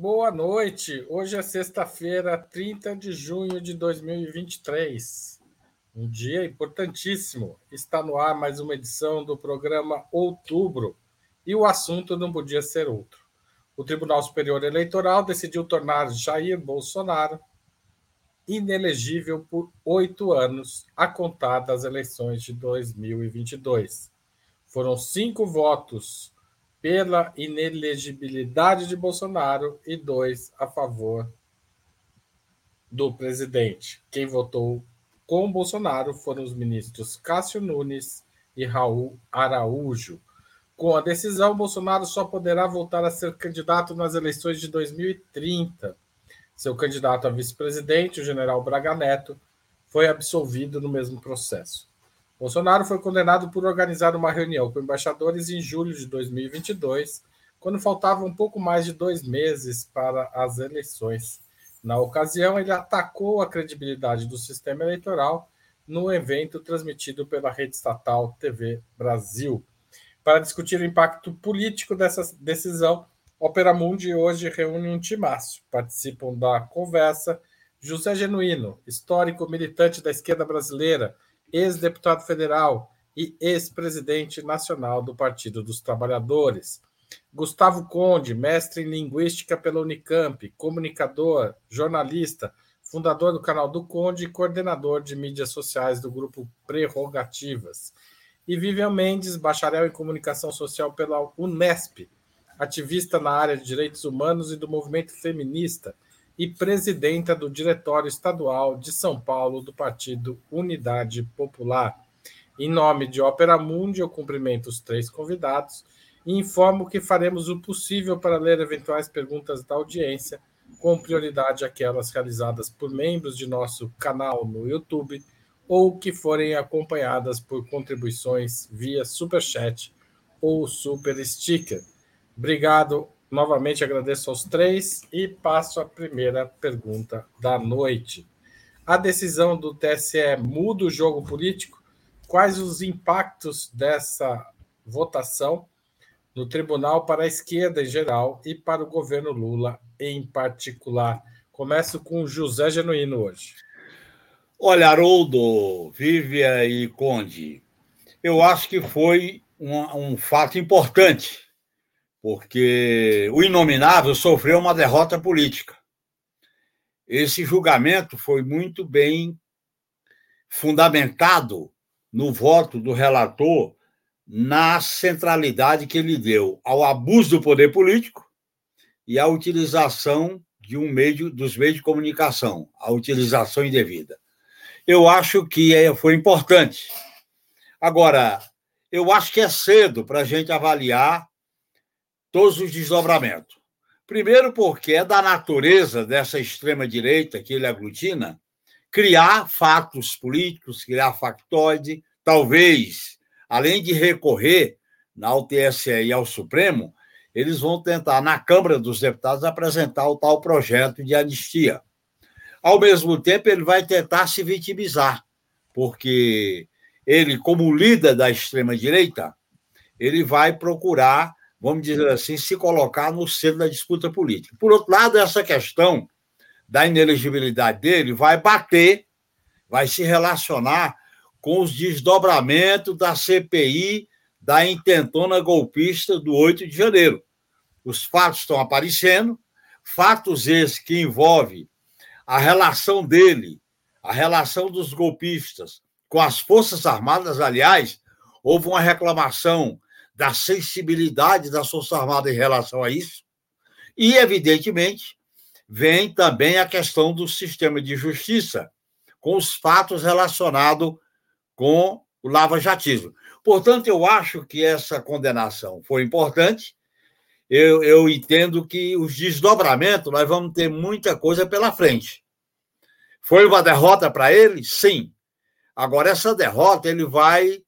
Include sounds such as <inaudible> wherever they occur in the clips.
Boa noite. Hoje é sexta-feira, 30 de junho de 2023. Um dia importantíssimo. Está no ar mais uma edição do programa Outubro e o assunto não podia ser outro. O Tribunal Superior Eleitoral decidiu tornar Jair Bolsonaro inelegível por oito anos, a contar das eleições de 2022. Foram cinco votos pela inelegibilidade de Bolsonaro e dois a favor do presidente. Quem votou com Bolsonaro foram os ministros Cássio Nunes e Raul Araújo. Com a decisão, Bolsonaro só poderá voltar a ser candidato nas eleições de 2030. Seu candidato a vice-presidente, o general Braga Neto, foi absolvido no mesmo processo. Bolsonaro foi condenado por organizar uma reunião com embaixadores em julho de 2022, quando faltavam um pouco mais de dois meses para as eleições. Na ocasião, ele atacou a credibilidade do sistema eleitoral no evento transmitido pela rede estatal TV Brasil. Para discutir o impacto político dessa decisão, Opera Mundi hoje reúne um timaço. Participam da conversa José Genuíno, histórico militante da esquerda brasileira, ex-deputado federal e ex-presidente nacional do Partido dos Trabalhadores. Gustavo Conde, mestre em linguística pela Unicamp, comunicador, jornalista, fundador do canal do Conde e coordenador de mídias sociais do grupo Prerrogativas. E Vivian Mendes, bacharel em comunicação social pela Unesp, ativista na área de direitos humanos e do movimento feminista e presidenta do Diretório Estadual de São Paulo do Partido Unidade Popular. Em nome de Ópera Mundi, eu cumprimento os três convidados e informo que faremos o possível para ler eventuais perguntas da audiência, com prioridade aquelas realizadas por membros de nosso canal no YouTube ou que forem acompanhadas por contribuições via Superchat ou Super Sticker. Obrigado Novamente agradeço aos três e passo a primeira pergunta da noite. A decisão do TSE muda o jogo político? Quais os impactos dessa votação no tribunal para a esquerda em geral e para o governo Lula em particular? Começo com José Genuíno hoje. Olha, Haroldo, Vívia e Conde, eu acho que foi um, um fato importante porque o inominável sofreu uma derrota política. Esse julgamento foi muito bem fundamentado no voto do relator na centralidade que ele deu ao abuso do poder político e à utilização de um meio dos meios de comunicação, a utilização indevida. Eu acho que é, foi importante. Agora, eu acho que é cedo para a gente avaliar todos os desdobramentos. Primeiro, porque é da natureza dessa extrema-direita que ele aglutina criar fatos políticos, criar factoide, talvez, além de recorrer ao TSE e ao Supremo, eles vão tentar, na Câmara dos Deputados, apresentar o tal projeto de anistia. Ao mesmo tempo, ele vai tentar se vitimizar, porque ele, como líder da extrema-direita, ele vai procurar vamos dizer assim, se colocar no centro da disputa política. Por outro lado, essa questão da inelegibilidade dele vai bater, vai se relacionar com os desdobramentos da CPI da intentona golpista do 8 de janeiro. Os fatos estão aparecendo, fatos esses que envolvem a relação dele, a relação dos golpistas com as Forças Armadas, aliás, houve uma reclamação da sensibilidade da Força Armada em relação a isso. E, evidentemente, vem também a questão do sistema de justiça, com os fatos relacionados com o lava-jatismo. Portanto, eu acho que essa condenação foi importante. Eu, eu entendo que os desdobramentos, nós vamos ter muita coisa pela frente. Foi uma derrota para ele? Sim. Agora, essa derrota ele vai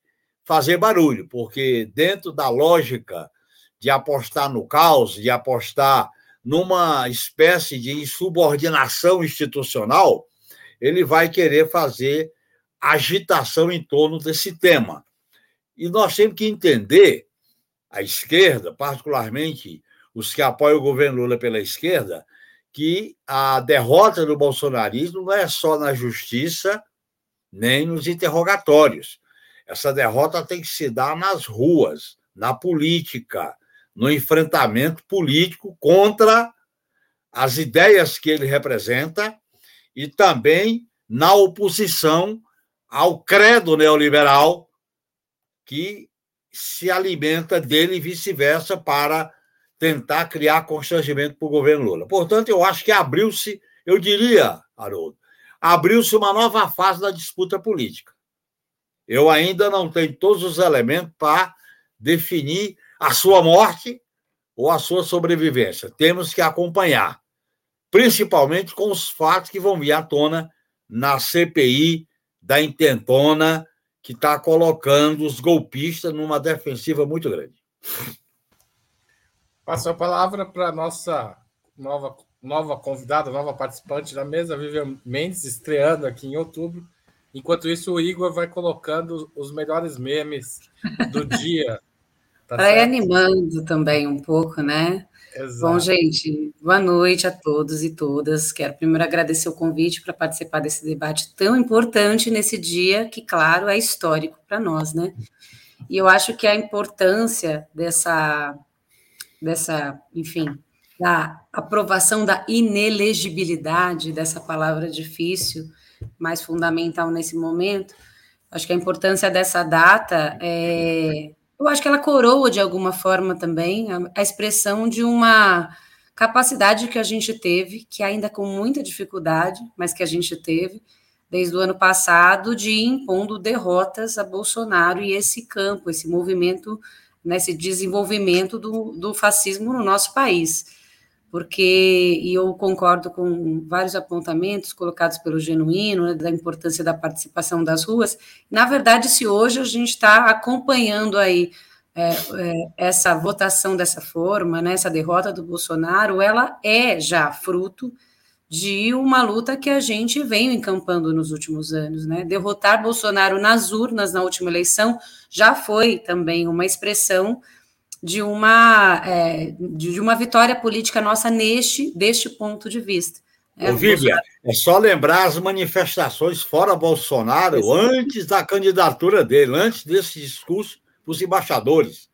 fazer barulho, porque dentro da lógica de apostar no caos, de apostar numa espécie de insubordinação institucional, ele vai querer fazer agitação em torno desse tema. E nós temos que entender, a esquerda, particularmente os que apoiam o governo Lula pela esquerda, que a derrota do bolsonarismo não é só na justiça, nem nos interrogatórios. Essa derrota tem que se dar nas ruas, na política, no enfrentamento político contra as ideias que ele representa e também na oposição ao credo neoliberal que se alimenta dele e vice-versa para tentar criar constrangimento para o governo Lula. Portanto, eu acho que abriu-se, eu diria, Haroldo, abriu-se uma nova fase da disputa política. Eu ainda não tenho todos os elementos para definir a sua morte ou a sua sobrevivência. Temos que acompanhar, principalmente com os fatos que vão vir à tona na CPI da intentona que está colocando os golpistas numa defensiva muito grande. Passo a palavra para a nossa nova, nova convidada, nova participante da mesa, Vivian Mendes, estreando aqui em outubro. Enquanto isso, o Igor vai colocando os melhores memes do <laughs> dia. Tá Vai animando também um pouco, né? Exato. Bom, gente, boa noite a todos e todas. Quero primeiro agradecer o convite para participar desse debate tão importante nesse dia, que, claro, é histórico para nós, né? E eu acho que a importância dessa, dessa, enfim, da aprovação da inelegibilidade dessa palavra difícil, mais fundamental nesse momento, acho que a importância dessa data é eu acho que ela coroa de alguma forma também a, a expressão de uma capacidade que a gente teve, que ainda com muita dificuldade, mas que a gente teve desde o ano passado, de ir impondo derrotas a Bolsonaro e esse campo, esse movimento, nesse desenvolvimento do, do fascismo no nosso país porque, e eu concordo com vários apontamentos colocados pelo Genuíno, né, da importância da participação das ruas, na verdade, se hoje a gente está acompanhando aí é, é, essa votação dessa forma, né, essa derrota do Bolsonaro, ela é já fruto de uma luta que a gente vem encampando nos últimos anos, né? Derrotar Bolsonaro nas urnas na última eleição já foi também uma expressão de uma, é, de uma vitória política nossa neste deste ponto de vista. É, Ô, Vivian, é só lembrar as manifestações fora Bolsonaro Exatamente. antes da candidatura dele, antes desse discurso para os embaixadores.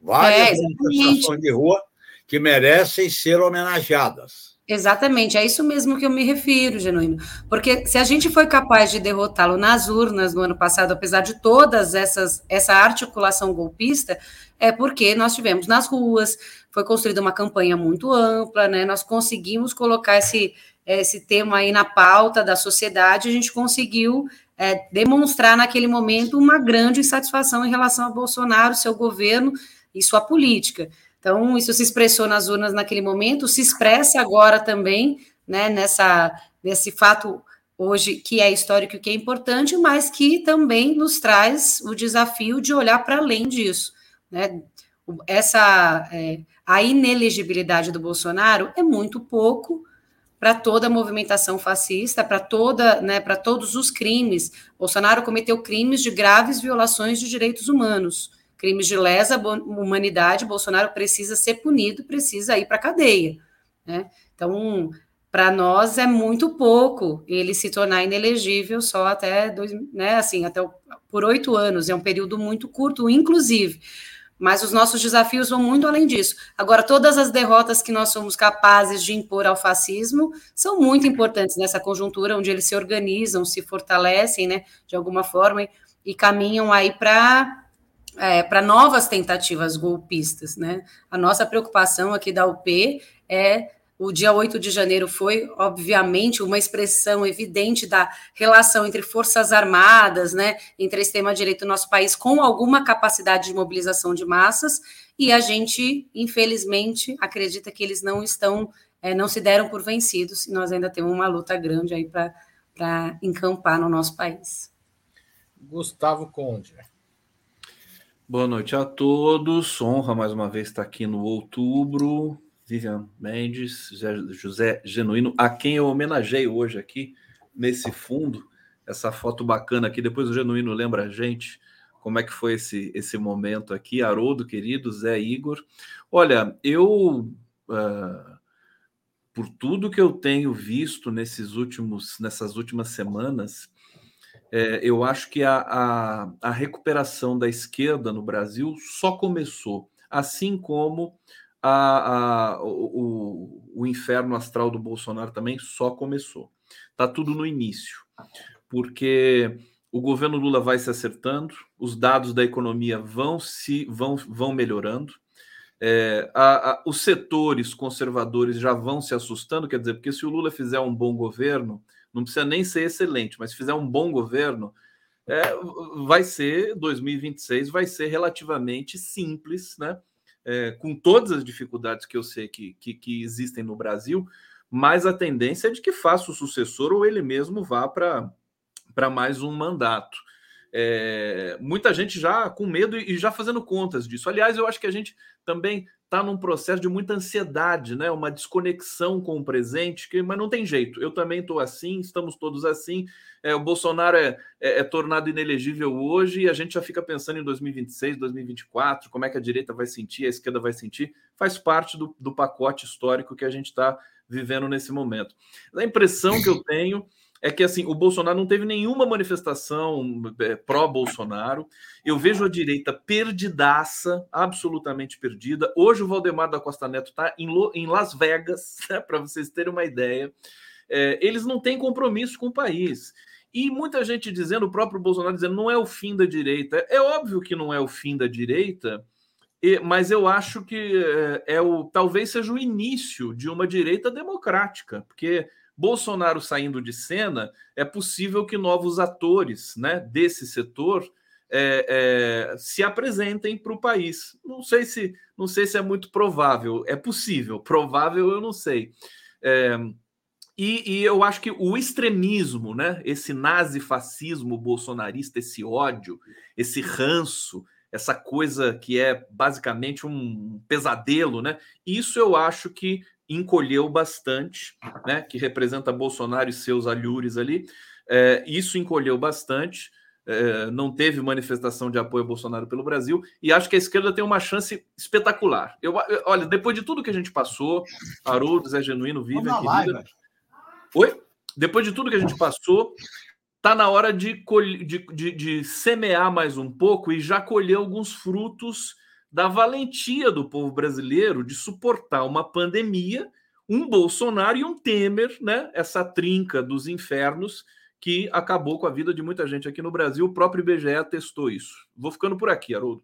Várias é, manifestações de rua que merecem ser homenageadas. Exatamente, é isso mesmo que eu me refiro, Genuíno. Porque se a gente foi capaz de derrotá-lo nas urnas no ano passado, apesar de todas essas essa articulação golpista, é porque nós tivemos nas ruas, foi construída uma campanha muito ampla, né? Nós conseguimos colocar esse esse tema aí na pauta da sociedade, a gente conseguiu é, demonstrar naquele momento uma grande insatisfação em relação a Bolsonaro, seu governo e sua política. Então, isso se expressou nas urnas naquele momento, se expressa agora também, né, nessa, nesse fato hoje que é histórico e que é importante, mas que também nos traz o desafio de olhar para além disso. Né? Essa é, a inelegibilidade do Bolsonaro é muito pouco para toda a movimentação fascista, para toda, né, para todos os crimes. Bolsonaro cometeu crimes de graves violações de direitos humanos crimes de lesa humanidade, Bolsonaro precisa ser punido, precisa ir para a cadeia. Né? Então, para nós é muito pouco ele se tornar inelegível só até dois, né, assim, até por oito anos, é um período muito curto, inclusive. Mas os nossos desafios vão muito além disso. Agora, todas as derrotas que nós somos capazes de impor ao fascismo são muito importantes nessa conjuntura onde eles se organizam, se fortalecem, né, de alguma forma, e caminham aí para é, para novas tentativas golpistas, né? A nossa preocupação aqui da UP é o dia 8 de janeiro foi, obviamente, uma expressão evidente da relação entre forças armadas, né, entre a extrema-direita do nosso país, com alguma capacidade de mobilização de massas, e a gente, infelizmente, acredita que eles não estão, é, não se deram por vencidos, e nós ainda temos uma luta grande aí para encampar no nosso país. Gustavo Conde. Boa noite a todos. Honra mais uma vez estar aqui no outubro. Vivian Mendes, José Genuíno, a quem eu homenageei hoje aqui nesse fundo. Essa foto bacana aqui. Depois o Genuíno lembra a gente como é que foi esse, esse momento aqui. Haroldo, querido, Zé Igor. Olha, eu uh, por tudo que eu tenho visto nesses últimos, nessas últimas semanas, é, eu acho que a, a, a, recuperação da esquerda no Brasil só começou, assim como a, a, o, o inferno astral do Bolsonaro também só começou. Está tudo no início, porque o governo Lula vai se acertando, os dados da economia vão se vão, vão melhorando, é, a, a, os setores conservadores já vão se assustando, quer dizer, porque se o Lula fizer um bom governo, não precisa nem ser excelente, mas se fizer um bom governo, é, vai ser 2026 vai ser relativamente simples, né? É, com todas as dificuldades que eu sei que, que, que, existem no Brasil, mas a tendência é de que faça o sucessor ou ele mesmo vá para mais um mandato. É, muita gente já com medo e já fazendo contas disso. Aliás, eu acho que a gente também está num processo de muita ansiedade, né? Uma desconexão com o presente, que, mas não tem jeito. Eu também estou assim, estamos todos assim. É, o Bolsonaro é, é, é, tornado inelegível hoje e a gente já fica pensando em 2026, 2024, como é que a direita vai sentir, a esquerda vai sentir. Faz parte do, do pacote histórico que a gente está vivendo nesse momento. A impressão que eu tenho é que assim o Bolsonaro não teve nenhuma manifestação é, pró-Bolsonaro. Eu vejo a direita perdidaça, absolutamente perdida. Hoje o Valdemar da Costa Neto está em, em, Las Vegas, <laughs> né, para vocês terem uma ideia. É, eles não têm compromisso com o país. E muita gente dizendo, o próprio Bolsonaro dizendo, não é o fim da direita. É óbvio que não é o fim da direita, mas eu acho que é, é o talvez seja o início de uma direita democrática, porque Bolsonaro saindo de cena, é possível que novos atores né, desse setor é, é, se apresentem para o país. Não sei se não sei se é muito provável. É possível, provável eu não sei. É, e, e, eu acho que o extremismo, né, esse nazifascismo bolsonarista, esse ódio, esse ranço, essa coisa que é basicamente um pesadelo, né? Isso eu acho que encolheu bastante, né, que representa Bolsonaro e seus alhures ali. É, isso encolheu bastante. É, não teve manifestação de apoio a Bolsonaro pelo Brasil e acho que a esquerda tem uma chance espetacular. Eu, olha, depois de tudo que a gente passou, Haroldo, Zé Genuíno, Vivian, querida. Oi? Depois de tudo que a gente passou, tá na hora de, de, de, de semear mais um pouco e já colher alguns frutos da valentia do povo brasileiro de suportar uma pandemia, um Bolsonaro e um Temer, né? Essa trinca dos infernos que acabou com a vida de muita gente aqui no Brasil. O próprio IBGE atestou isso. Vou ficando por aqui, Haroldo.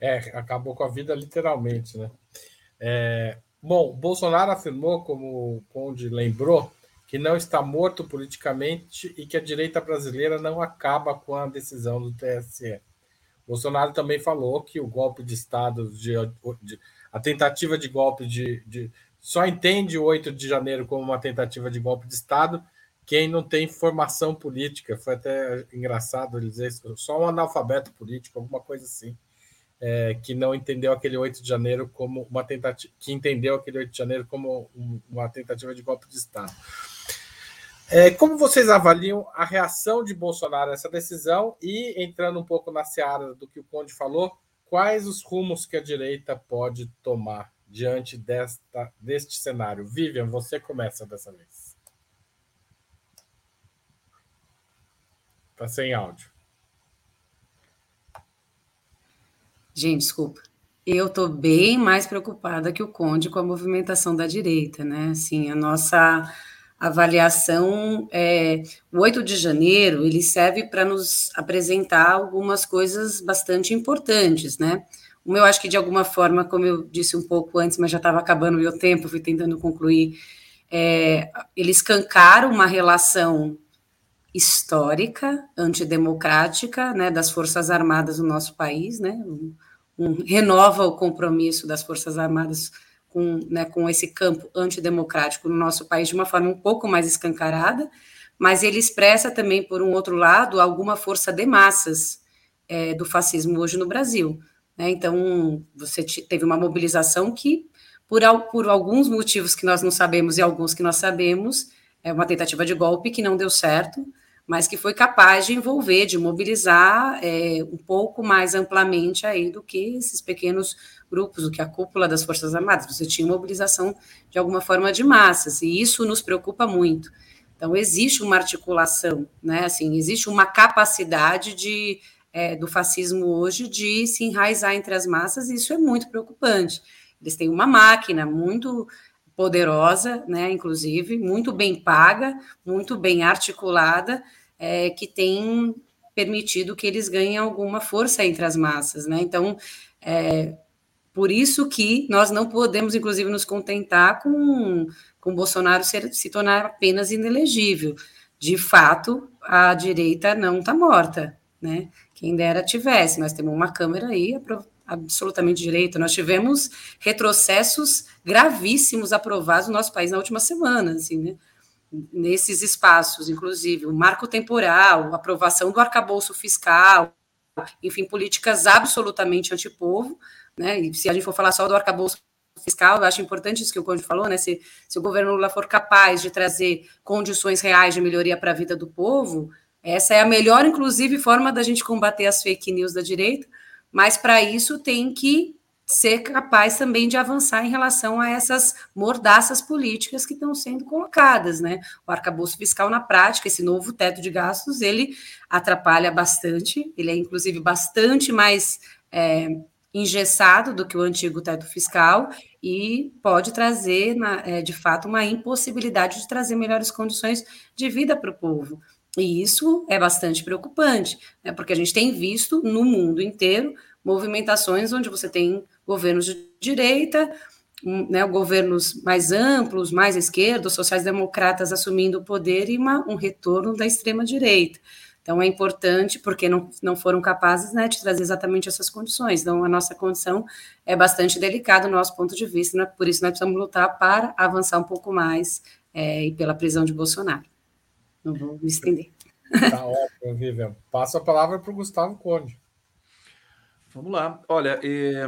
É, acabou com a vida literalmente, né? É, bom, Bolsonaro afirmou, como o Conde lembrou, que não está morto politicamente e que a direita brasileira não acaba com a decisão do TSE. Bolsonaro também falou que o golpe de Estado, de, de a tentativa de golpe de, de, Só entende o 8 de janeiro como uma tentativa de golpe de Estado quem não tem formação política. Foi até engraçado ele dizer isso, só um analfabeto político, alguma coisa assim, é, que não entendeu aquele 8 de janeiro como uma tentativa. que entendeu aquele 8 de janeiro como uma tentativa de golpe de Estado. É, como vocês avaliam a reação de Bolsonaro a essa decisão e, entrando um pouco na seara do que o Conde falou, quais os rumos que a direita pode tomar diante desta, deste cenário? Vivian, você começa dessa vez. Está sem áudio. Gente, desculpa. Eu estou bem mais preocupada que o Conde com a movimentação da direita, né? Assim, a nossa avaliação, é, o 8 de janeiro, ele serve para nos apresentar algumas coisas bastante importantes, né? O eu acho que de alguma forma, como eu disse um pouco antes, mas já estava acabando o meu tempo, fui tentando concluir, é, eles cancaram uma relação histórica, antidemocrática, né, das Forças Armadas do nosso país, né, um, um, renova o compromisso das Forças Armadas com, né, com esse campo antidemocrático no nosso país de uma forma um pouco mais escancarada, mas ele expressa também, por um outro lado, alguma força de massas é, do fascismo hoje no Brasil. Né? Então, você teve uma mobilização que, por, por alguns motivos que nós não sabemos e alguns que nós sabemos, é uma tentativa de golpe que não deu certo, mas que foi capaz de envolver, de mobilizar é, um pouco mais amplamente aí do que esses pequenos grupos do que a cúpula das Forças Armadas. Você tinha mobilização de alguma forma de massas, e isso nos preocupa muito. Então, existe uma articulação, né? Assim, existe uma capacidade de, é, do fascismo hoje de se enraizar entre as massas, e isso é muito preocupante. Eles têm uma máquina muito poderosa, né? Inclusive, muito bem paga, muito bem articulada, é, que tem permitido que eles ganhem alguma força entre as massas, né? Então, é, por isso que nós não podemos, inclusive, nos contentar com, com Bolsonaro ser, se tornar apenas inelegível. De fato, a direita não está morta, né? Quem dera tivesse, nós temos uma Câmara aí absolutamente direita. Nós tivemos retrocessos gravíssimos aprovados no nosso país na última semana, assim, né? Nesses espaços, inclusive, o marco temporal, aprovação do arcabouço fiscal, enfim, políticas absolutamente antipovo, né? E se a gente for falar só do arcabouço fiscal, eu acho importante isso que o Conde falou, né? Se, se o governo Lula for capaz de trazer condições reais de melhoria para a vida do povo, essa é a melhor, inclusive, forma da gente combater as fake news da direita, mas para isso tem que ser capaz também de avançar em relação a essas mordaças políticas que estão sendo colocadas, né? O arcabouço fiscal na prática, esse novo teto de gastos, ele atrapalha bastante, ele é inclusive bastante mais é, engessado do que o antigo teto fiscal e pode trazer, é, de fato, uma impossibilidade de trazer melhores condições de vida para o povo. E isso é bastante preocupante, né, porque a gente tem visto no mundo inteiro movimentações onde você tem governos de direita, né, governos mais amplos, mais esquerdos, sociais-democratas assumindo o poder e uma, um retorno da extrema-direita. Então, é importante, porque não, não foram capazes né, de trazer exatamente essas condições. Então, a nossa condição é bastante delicada do nosso ponto de vista, né? por isso nós precisamos lutar para avançar um pouco mais é, e pela prisão de Bolsonaro. Não vou me estender. Tá ótimo, Vivian. Passo a palavra para o Gustavo Conde. Vamos lá. Olha, é,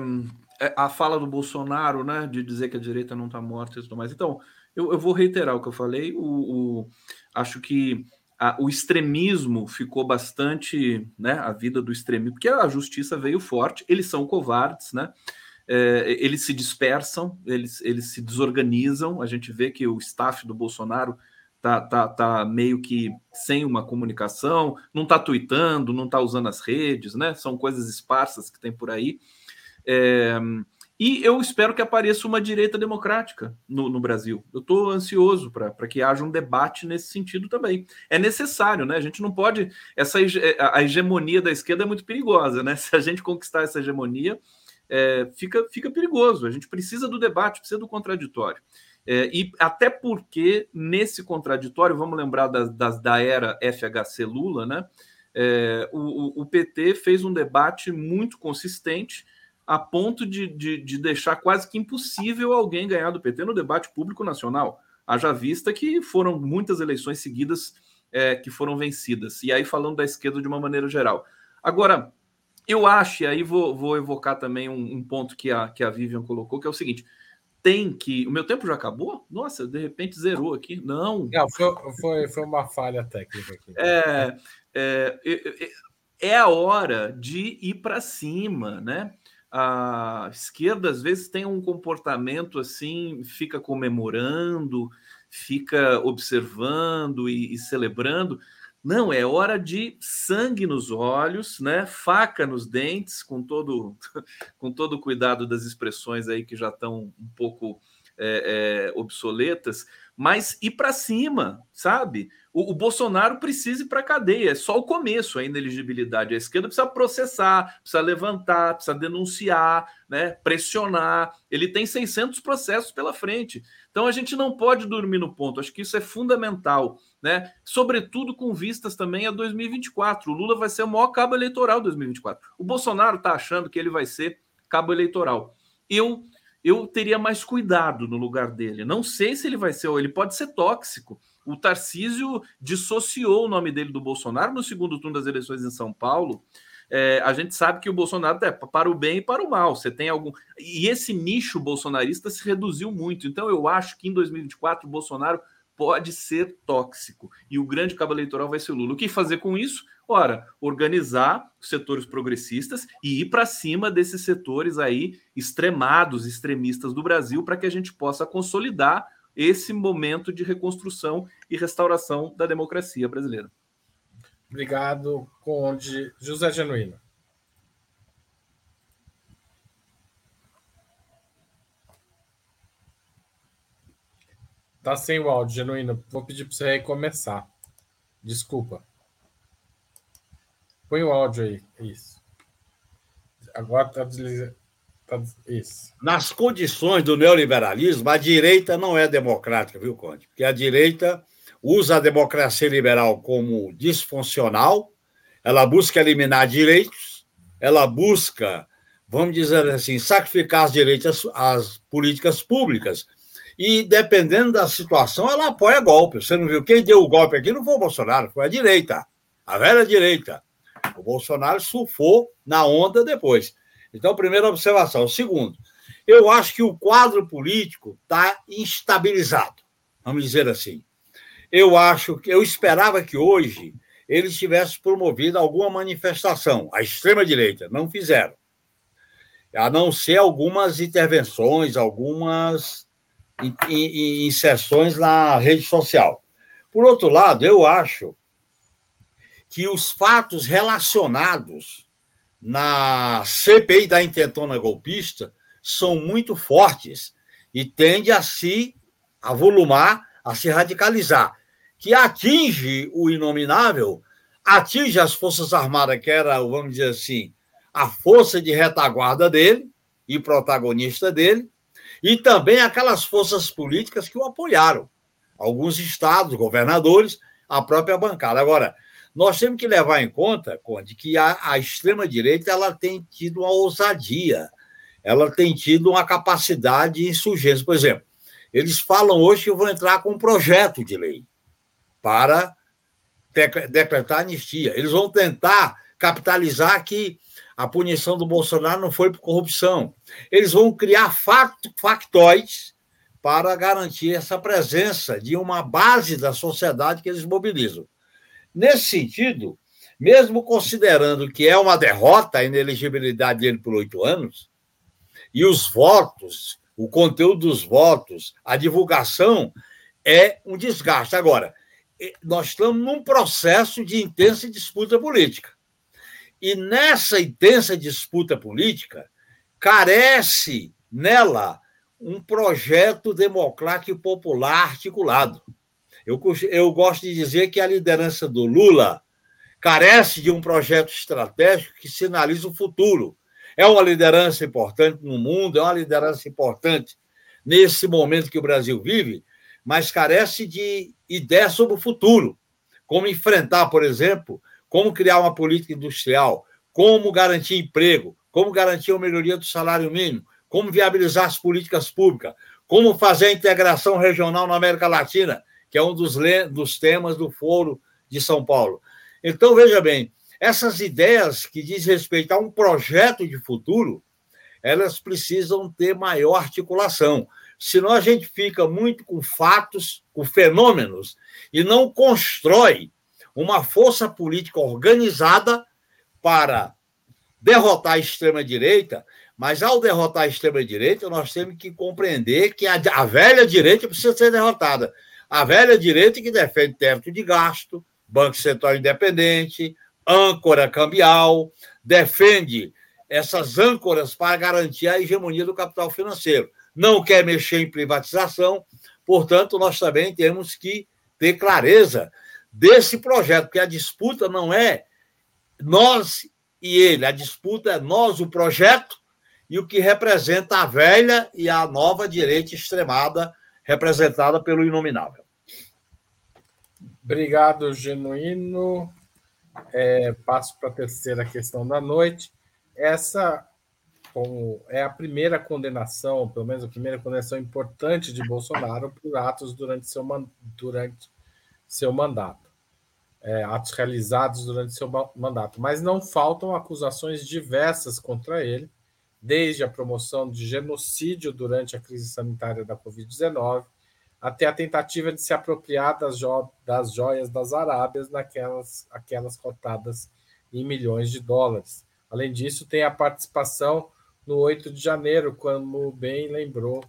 a fala do Bolsonaro, né, de dizer que a direita não está morta e tudo mais. Então, eu, eu, vou reiterar o que eu falei. O, o acho que a, o extremismo ficou bastante, né? A vida do extremismo, porque a justiça veio forte, eles são covardes, né? É, eles se dispersam, eles, eles se desorganizam. A gente vê que o staff do Bolsonaro tá, tá, tá meio que sem uma comunicação, não tá tweetando, não tá usando as redes, né? São coisas esparsas que tem por aí. É, e eu espero que apareça uma direita democrática no, no Brasil. Eu estou ansioso para que haja um debate nesse sentido também. É necessário, né? A gente não pode. Essa a hegemonia da esquerda é muito perigosa, né? <laughs> Se a gente conquistar essa hegemonia, é, fica, fica perigoso. A gente precisa do debate, precisa do contraditório. É, e até porque nesse contraditório, vamos lembrar das, da era FHC Lula, né? É, o, o PT fez um debate muito consistente a ponto de, de, de, deixar quase que impossível alguém ganhar do PT no debate público nacional. Haja vista que foram muitas eleições seguidas é, que foram vencidas. E aí, falando da esquerda de uma maneira geral. Agora, eu acho, e aí vou, vou evocar também um, um, ponto que a, que a Vivian colocou, que é o seguinte: tem que. O meu tempo já acabou? Nossa, de repente zerou aqui. Não. Não, foi, foi, foi uma falha técnica aqui. É, é, é, é a hora de ir para cima, né? A esquerda às vezes tem um comportamento assim, fica comemorando, fica observando e, e, celebrando. Não, é hora de sangue nos olhos, né? Faca nos dentes, com todo <laughs> com todo o cuidado das expressões aí que já estão um pouco é, é, obsoletas, mas ir para cima, sabe? O, o, Bolsonaro precisa ir para a cadeia, é só o começo a ineligibilidade. A esquerda precisa processar, precisa levantar, precisa denunciar, né, pressionar. Ele tem 600 processos pela frente. Então a gente não pode dormir no ponto, acho que isso é fundamental, né? Sobretudo com vistas também a 2024. O Lula vai ser o maior cabo eleitoral de 2024. O Bolsonaro está achando que ele vai ser cabo eleitoral. Eu eu teria mais cuidado no lugar dele. Não sei se ele vai ser, ele pode ser tóxico. O Tarcísio dissociou o nome dele do Bolsonaro no segundo turno das eleições em São Paulo. É, a gente sabe que o Bolsonaro é para o bem e para o mal. Você tem algum. E esse nicho bolsonarista se reduziu muito. Então, eu acho que em 2024 o Bolsonaro pode ser tóxico. E o grande cabo eleitoral vai ser Lula. O que fazer com isso? Ora, organizar os setores progressistas e ir para cima desses setores aí extremados, extremistas do Brasil, para que a gente possa consolidar esse momento de reconstrução e restauração da democracia brasileira. Obrigado, Conde José Genuíno. Tá sem o áudio, Genuíno. Vou pedir para você recomeçar. Desculpa. Põe o áudio aí. Isso. Agora está deslizando. Tá... Isso. Nas condições do neoliberalismo, a direita não é democrática, viu, Conde? Porque a direita usa a democracia liberal como disfuncional, ela busca eliminar direitos, ela busca, vamos dizer assim, sacrificar as direitos às políticas públicas. E, dependendo da situação, ela apoia golpe. Você não viu? Quem deu o golpe aqui não foi o Bolsonaro, foi a direita, a velha direita. O Bolsonaro surfou na onda depois. Então, primeira observação. Segundo, eu acho que o quadro político está instabilizado, vamos dizer assim. Eu acho que eu esperava que hoje eles tivessem promovido alguma manifestação. A extrema-direita não fizeram. A não ser algumas intervenções, algumas inserções na rede social. Por outro lado, eu acho que os fatos relacionados na CPI da intentona golpista são muito fortes e tende a se avolumar, a se radicalizar, que atinge o inominável, atinge as Forças Armadas, que era, vamos dizer assim, a força de retaguarda dele e protagonista dele, e também aquelas forças políticas que o apoiaram, alguns estados, governadores, a própria bancada. Agora, nós temos que levar em conta, Conde, que a, a extrema-direita ela tem tido uma ousadia, ela tem tido uma capacidade de insurgência. Por exemplo, eles falam hoje que vão entrar com um projeto de lei para decretar anistia. Eles vão tentar capitalizar que a punição do Bolsonaro não foi por corrupção. Eles vão criar factóides para garantir essa presença de uma base da sociedade que eles mobilizam. Nesse sentido, mesmo considerando que é uma derrota a inelegibilidade dele por oito anos, e os votos, o conteúdo dos votos, a divulgação é um desgaste. Agora, nós estamos num processo de intensa disputa política. E nessa intensa disputa política, carece nela um projeto democrático popular articulado. Eu, eu gosto de dizer que a liderança do Lula carece de um projeto estratégico que sinaliza o futuro. É uma liderança importante no mundo, é uma liderança importante nesse momento que o Brasil vive, mas carece de ideias sobre o futuro. Como enfrentar, por exemplo, como criar uma política industrial, como garantir emprego, como garantir a melhoria do salário mínimo, como viabilizar as políticas públicas, como fazer a integração regional na América Latina, que é um dos, dos temas do Foro de São Paulo. Então, veja bem, essas ideias que diz respeito a um projeto de futuro, elas precisam ter maior articulação. Senão a gente fica muito com fatos, com fenômenos, e não constrói uma força política organizada para derrotar a extrema-direita, mas ao derrotar a extrema-direita, nós temos que compreender que a, a velha direita precisa ser derrotada. A velha direita que defende teto de gasto, Banco Central Independente, âncora cambial, defende essas âncoras para garantir a hegemonia do capital financeiro. Não quer mexer em privatização, portanto, nós também temos que ter clareza desse projeto, porque a disputa não é nós e ele, a disputa é nós, o projeto, e o que representa a velha e a nova direita extremada representada pelo inominável. Obrigado, Genuíno. É, passo para a terceira questão da noite. Essa como é a primeira condenação, pelo menos a primeira condenação importante de Bolsonaro por atos durante seu, durante seu mandato. É, atos realizados durante seu mandato. Mas não faltam acusações diversas contra ele, desde a promoção de genocídio durante a crise sanitária da Covid-19, até a tentativa de se apropriar das, jo das joias das Arábias naquelas aquelas cotadas em milhões de dólares. Além disso, tem a participação no 8 de janeiro, como bem lembrou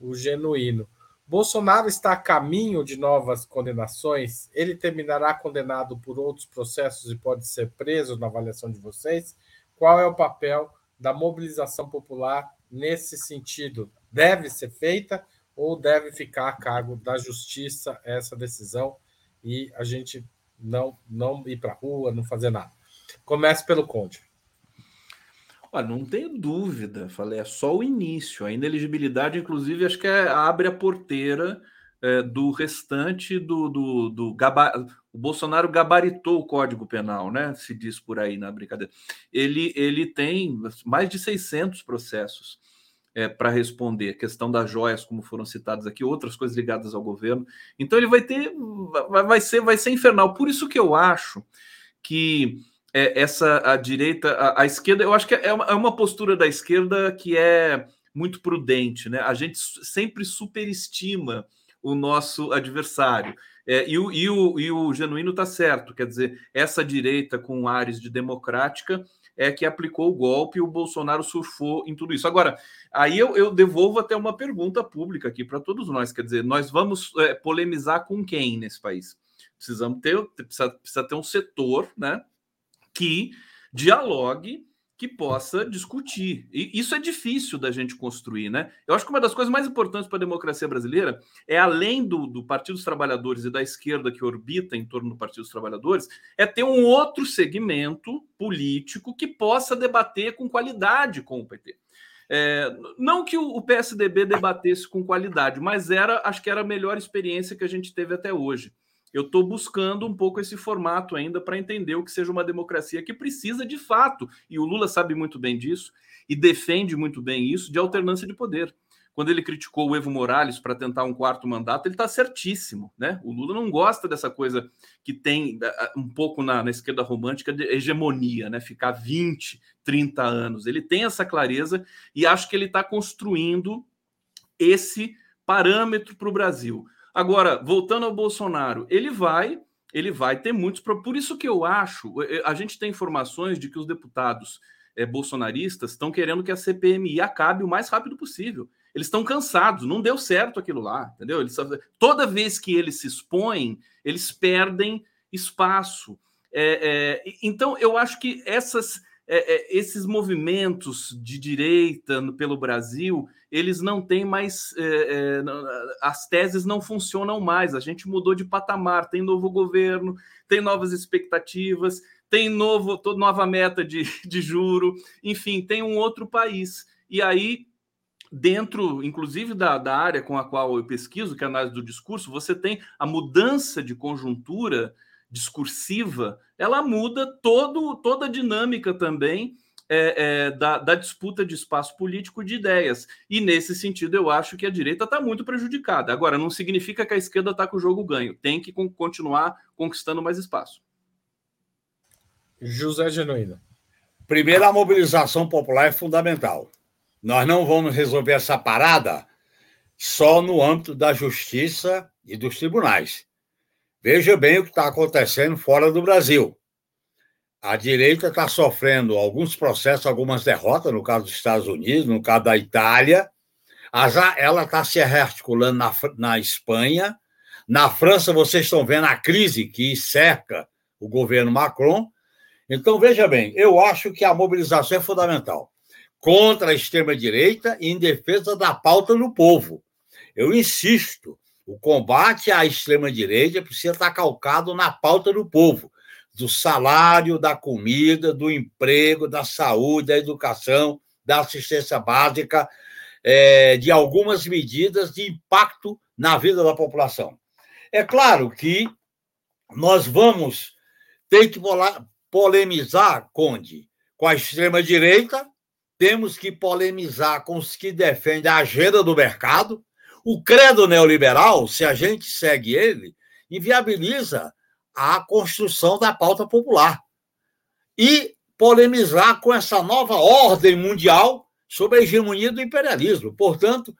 o Genuíno. Bolsonaro está a caminho de novas condenações? Ele terminará condenado por outros processos e pode ser preso na avaliação de vocês? Qual é o papel da mobilização popular nesse sentido? Deve ser feita ou deve ficar a cargo da justiça essa decisão e a gente não, não ir para a rua, não fazer nada? Comece pelo Conde. Olha, não tenho dúvida, falei, é só o início. A ineligibilidade, inclusive, acho que é, abre a porteira é, do restante do. do, do. O Bolsonaro gabaritou o Código Penal, né? Se diz por aí na brincadeira. Ele, ele tem mais de 600 processos é, para responder. A questão das joias, como foram citadas aqui, outras coisas ligadas ao governo. Então ele vai ter. Vai, vai, ser, vai ser infernal. Por isso que eu acho que é, essa a direita, a, a, esquerda, eu acho que é uma, é uma postura da esquerda que é muito prudente, né? A gente sempre superestima o nosso adversário. É, e, o, e, o, e o genuíno está certo, quer dizer, essa direita com ares de democrática é que aplicou o golpe e o Bolsonaro surfou em tudo isso. Agora, aí eu, eu devolvo até uma pergunta pública aqui para todos nós, quer dizer, nós vamos é, polemizar com quem nesse país? Precisamos ter, precisa, precisa ter um setor, né? que dialogue, que possa discutir. E isso é difícil da gente construir, né? Eu acho que uma das coisas mais importantes para a democracia brasileira é, além do, do Partido dos Trabalhadores e da esquerda que orbita em torno do Partido dos Trabalhadores, é ter um outro segmento político que possa debater com qualidade com o PT. É, não que o, PSDB debatesse com qualidade, mas era, acho que era a melhor experiência que a gente teve até hoje eu estou buscando um pouco esse formato ainda para entender o que seja uma democracia que precisa de fato, e o Lula sabe muito bem disso e defende muito bem isso, de alternância de poder. Quando ele criticou o Evo Morales para tentar um quarto mandato, ele está certíssimo. Né? O Lula não gosta dessa coisa que tem um pouco na, na esquerda romântica de hegemonia, né? ficar 20, 30 anos. Ele tem essa clareza e acho que ele está construindo esse parâmetro para o Brasil. Agora, voltando ao Bolsonaro, ele vai, ele vai ter muitos. Por isso que eu acho, a gente tem informações de que os deputados é, bolsonaristas estão querendo que a CPMI acabe o mais rápido possível. Eles estão cansados, não deu certo aquilo lá, entendeu? Eles, toda vez que eles se expõem, eles perdem espaço. É, é, então, eu acho que essas, esses movimentos de direita pelo Brasil, eles não têm mais. É, é, as teses não funcionam mais. A gente mudou de patamar, tem novo governo, tem novas expectativas, tem novo, toda nova meta de, de juro, enfim, tem um outro país. E aí, dentro, inclusive, da, da área com a qual eu pesquiso, que é a análise do discurso, você tem a mudança de conjuntura discursiva, ela muda todo, toda a dinâmica também é, é, da, da, disputa de espaço político de ideias. E nesse sentido, eu acho que a direita está muito prejudicada. Agora, não significa que a esquerda está com o jogo ganho. Tem que continuar conquistando mais espaço. José Genuíno. Primeiro, a mobilização popular é fundamental. Nós não vamos resolver essa parada só no âmbito da justiça e dos tribunais. Veja bem o que está acontecendo fora do Brasil. A direita está sofrendo alguns processos, algumas derrotas, no caso dos Estados Unidos, no caso da Itália. Ela está se rearticulando na, na Espanha. Na França, vocês estão vendo a crise que cerca o governo Macron. Então, veja bem, eu acho que a mobilização é fundamental contra a extrema-direita e em defesa da pauta do povo. Eu insisto, o combate à extrema-direita precisa estar calcado na pauta do povo do salário, da comida, do emprego, da saúde, da educação, da assistência básica, é, de algumas medidas de impacto na vida da população. É claro que nós vamos ter que polemizar, Conde, com a extrema-direita, temos que polemizar com os que defendem a agenda do mercado. O credo neoliberal, se a gente segue ele, inviabiliza a construção da pauta popular e polemizar com essa nova ordem mundial sobre a hegemonia do imperialismo. Portanto,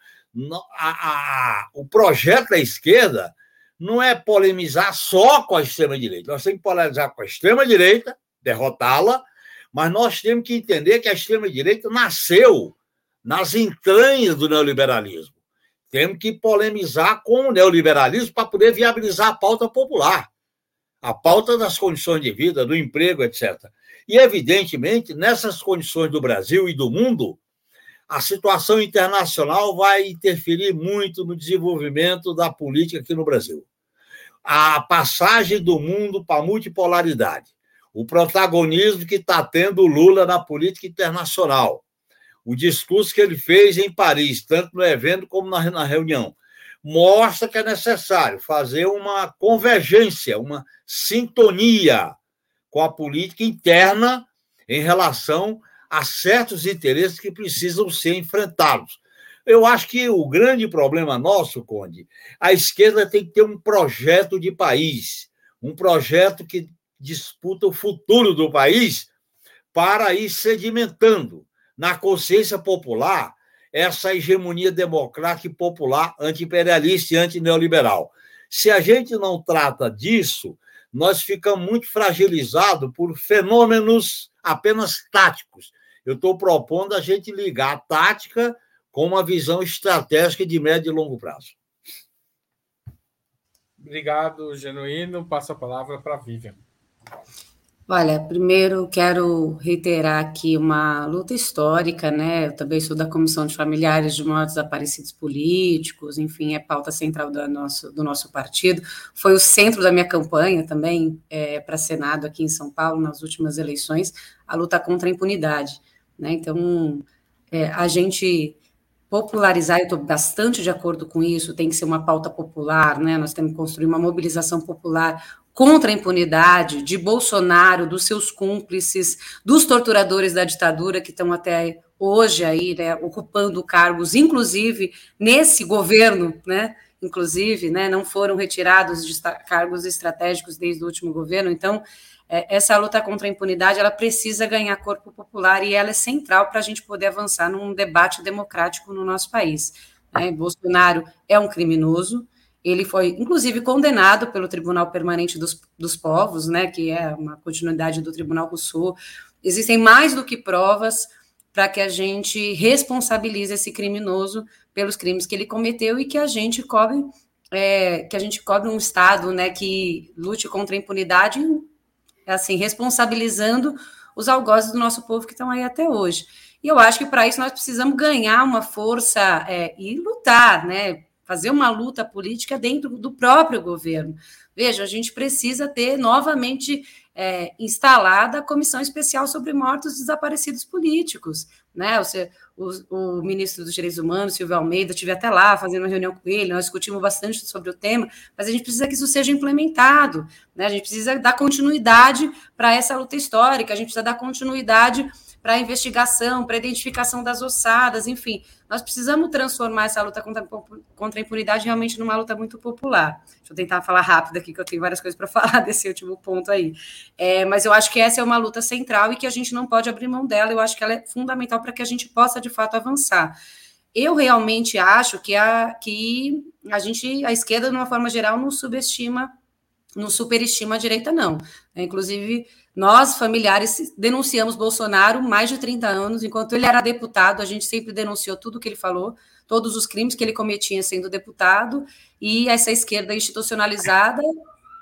a, a, o projeto da esquerda não é polemizar só com a extrema-direita. Nós temos que polemizar com a extrema-direita, derrotá-la, mas nós temos que entender que a extrema-direita nasceu nas entranhas do neoliberalismo. Temos que polemizar com o neoliberalismo para poder viabilizar a pauta popular, a pauta das condições de vida, do emprego, etc. E, evidentemente, nessas condições do Brasil e do mundo, a situação internacional vai interferir muito no desenvolvimento da política aqui no Brasil. A passagem do mundo para a multipolaridade, o protagonismo que está tendo Lula na política internacional, o discurso que ele fez em Paris, tanto no evento como na, na reunião, mostra que é necessário fazer uma convergência, uma sintonia com a política interna em relação a certos interesses que precisam ser enfrentados. Eu acho que o grande problema nosso, Conde, a esquerda tem que ter um projeto de país, um projeto que disputa o futuro do país para ir sedimentando na consciência popular essa hegemonia democrática e popular anti-imperialista e anti-neoliberal. Se a gente não trata disso, nós ficamos muito fragilizados por fenômenos apenas táticos. Eu estou propondo a gente ligar a tática com uma visão estratégica de médio e longo prazo. Obrigado, Genuíno. Passo a palavra para a Vivian. Olha, primeiro quero reiterar aqui uma luta histórica, né? Eu também sou da Comissão de Familiares de Mortos Desaparecidos Políticos, enfim, é pauta central do nosso, do nosso partido. Foi o centro da minha campanha também é, para Senado aqui em São Paulo, nas últimas eleições, a luta contra a impunidade. Né? Então, é, a gente popularizar, eu estou bastante de acordo com isso, tem que ser uma pauta popular, né? Nós temos que construir uma mobilização popular contra a impunidade de Bolsonaro, dos seus cúmplices, dos torturadores da ditadura que estão até hoje aí, né, ocupando cargos, inclusive nesse governo, né? Inclusive, né, não foram retirados de cargos estratégicos desde o último governo. Então, é, essa luta contra a impunidade ela precisa ganhar corpo popular e ela é central para a gente poder avançar num debate democrático no nosso país. Né? Bolsonaro é um criminoso, ele foi, inclusive, condenado pelo Tribunal Permanente dos, dos Povos, né, que é uma continuidade do Tribunal Rousseau. Existem mais do que provas para que a gente responsabilize esse criminoso pelos crimes que ele cometeu e que a gente cobre, é, que a gente cobre um Estado né, que lute contra a impunidade, assim, responsabilizando os algozes do nosso povo que estão aí até hoje. E eu acho que para isso nós precisamos ganhar uma força é, e lutar, né? Fazer uma luta política dentro do próprio governo. Veja, a gente precisa ter novamente é, instalada a Comissão Especial sobre Mortos e Desaparecidos Políticos. Né? O, o, o, ministro dos Direitos Humanos, Silvio Almeida, estive até lá fazendo uma reunião com ele, nós discutimos bastante sobre o tema, mas a gente precisa que isso seja implementado, né? a gente precisa dar continuidade para essa luta histórica, a gente precisa dar continuidade para investigação, para identificação das ossadas, enfim. Nós precisamos transformar essa luta contra, contra a impunidade realmente numa luta muito popular. Deixa eu tentar falar rápido aqui, que eu tenho várias coisas para <laughs> falar desse último ponto aí. É, mas eu acho que essa é uma luta central e que a gente não pode abrir mão dela. Eu acho que ela é fundamental para que a gente possa, de fato, avançar. Eu realmente acho que a, que a gente, a esquerda, de uma forma geral, não subestima, não superestima a direita, não. Inclusive, nós, familiares, denunciamos Bolsonaro mais de 30 anos. Enquanto ele era deputado, a gente sempre denunciou tudo o que ele falou, todos os crimes que ele cometia sendo deputado, e essa esquerda institucionalizada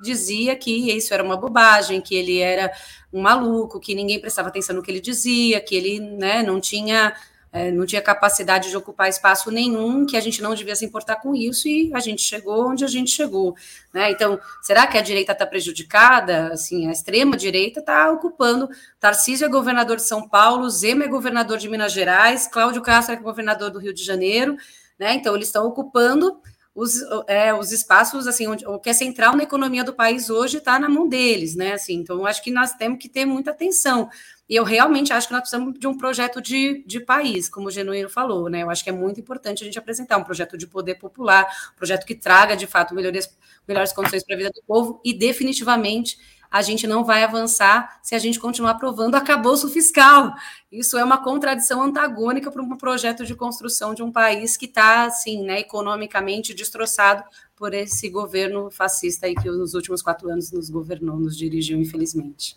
dizia que isso era uma bobagem, que ele era um maluco, que ninguém prestava atenção no que ele dizia, que ele né, não tinha é, não tinha capacidade de ocupar espaço nenhum, que a gente não devia se importar com isso, e a gente chegou onde a gente chegou. Né? Então, será que a direita está prejudicada? Assim, a extrema-direita está ocupando. Tarcísio é governador de São Paulo, Zema é governador de Minas Gerais, Cláudio Castro é governador do Rio de Janeiro, né? Então, eles estão ocupando os, é, os espaços, assim, onde, o que é central na economia do país hoje está na mão deles, né? Assim, então, acho que nós temos que ter muita atenção. E eu realmente acho que nós precisamos de um projeto de, de país, como o Genuíno falou, né? Eu acho que é muito importante a gente apresentar um projeto de poder popular, um projeto que traga, de fato, melhorias, melhores condições para a vida do povo, e definitivamente a gente não vai avançar se a gente continuar aprovando acabouço fiscal. Isso é uma contradição antagônica para um projeto de construção de um país que está, assim, né, economicamente destroçado por esse governo fascista aí que nos últimos quatro anos nos governou, nos dirigiu, infelizmente.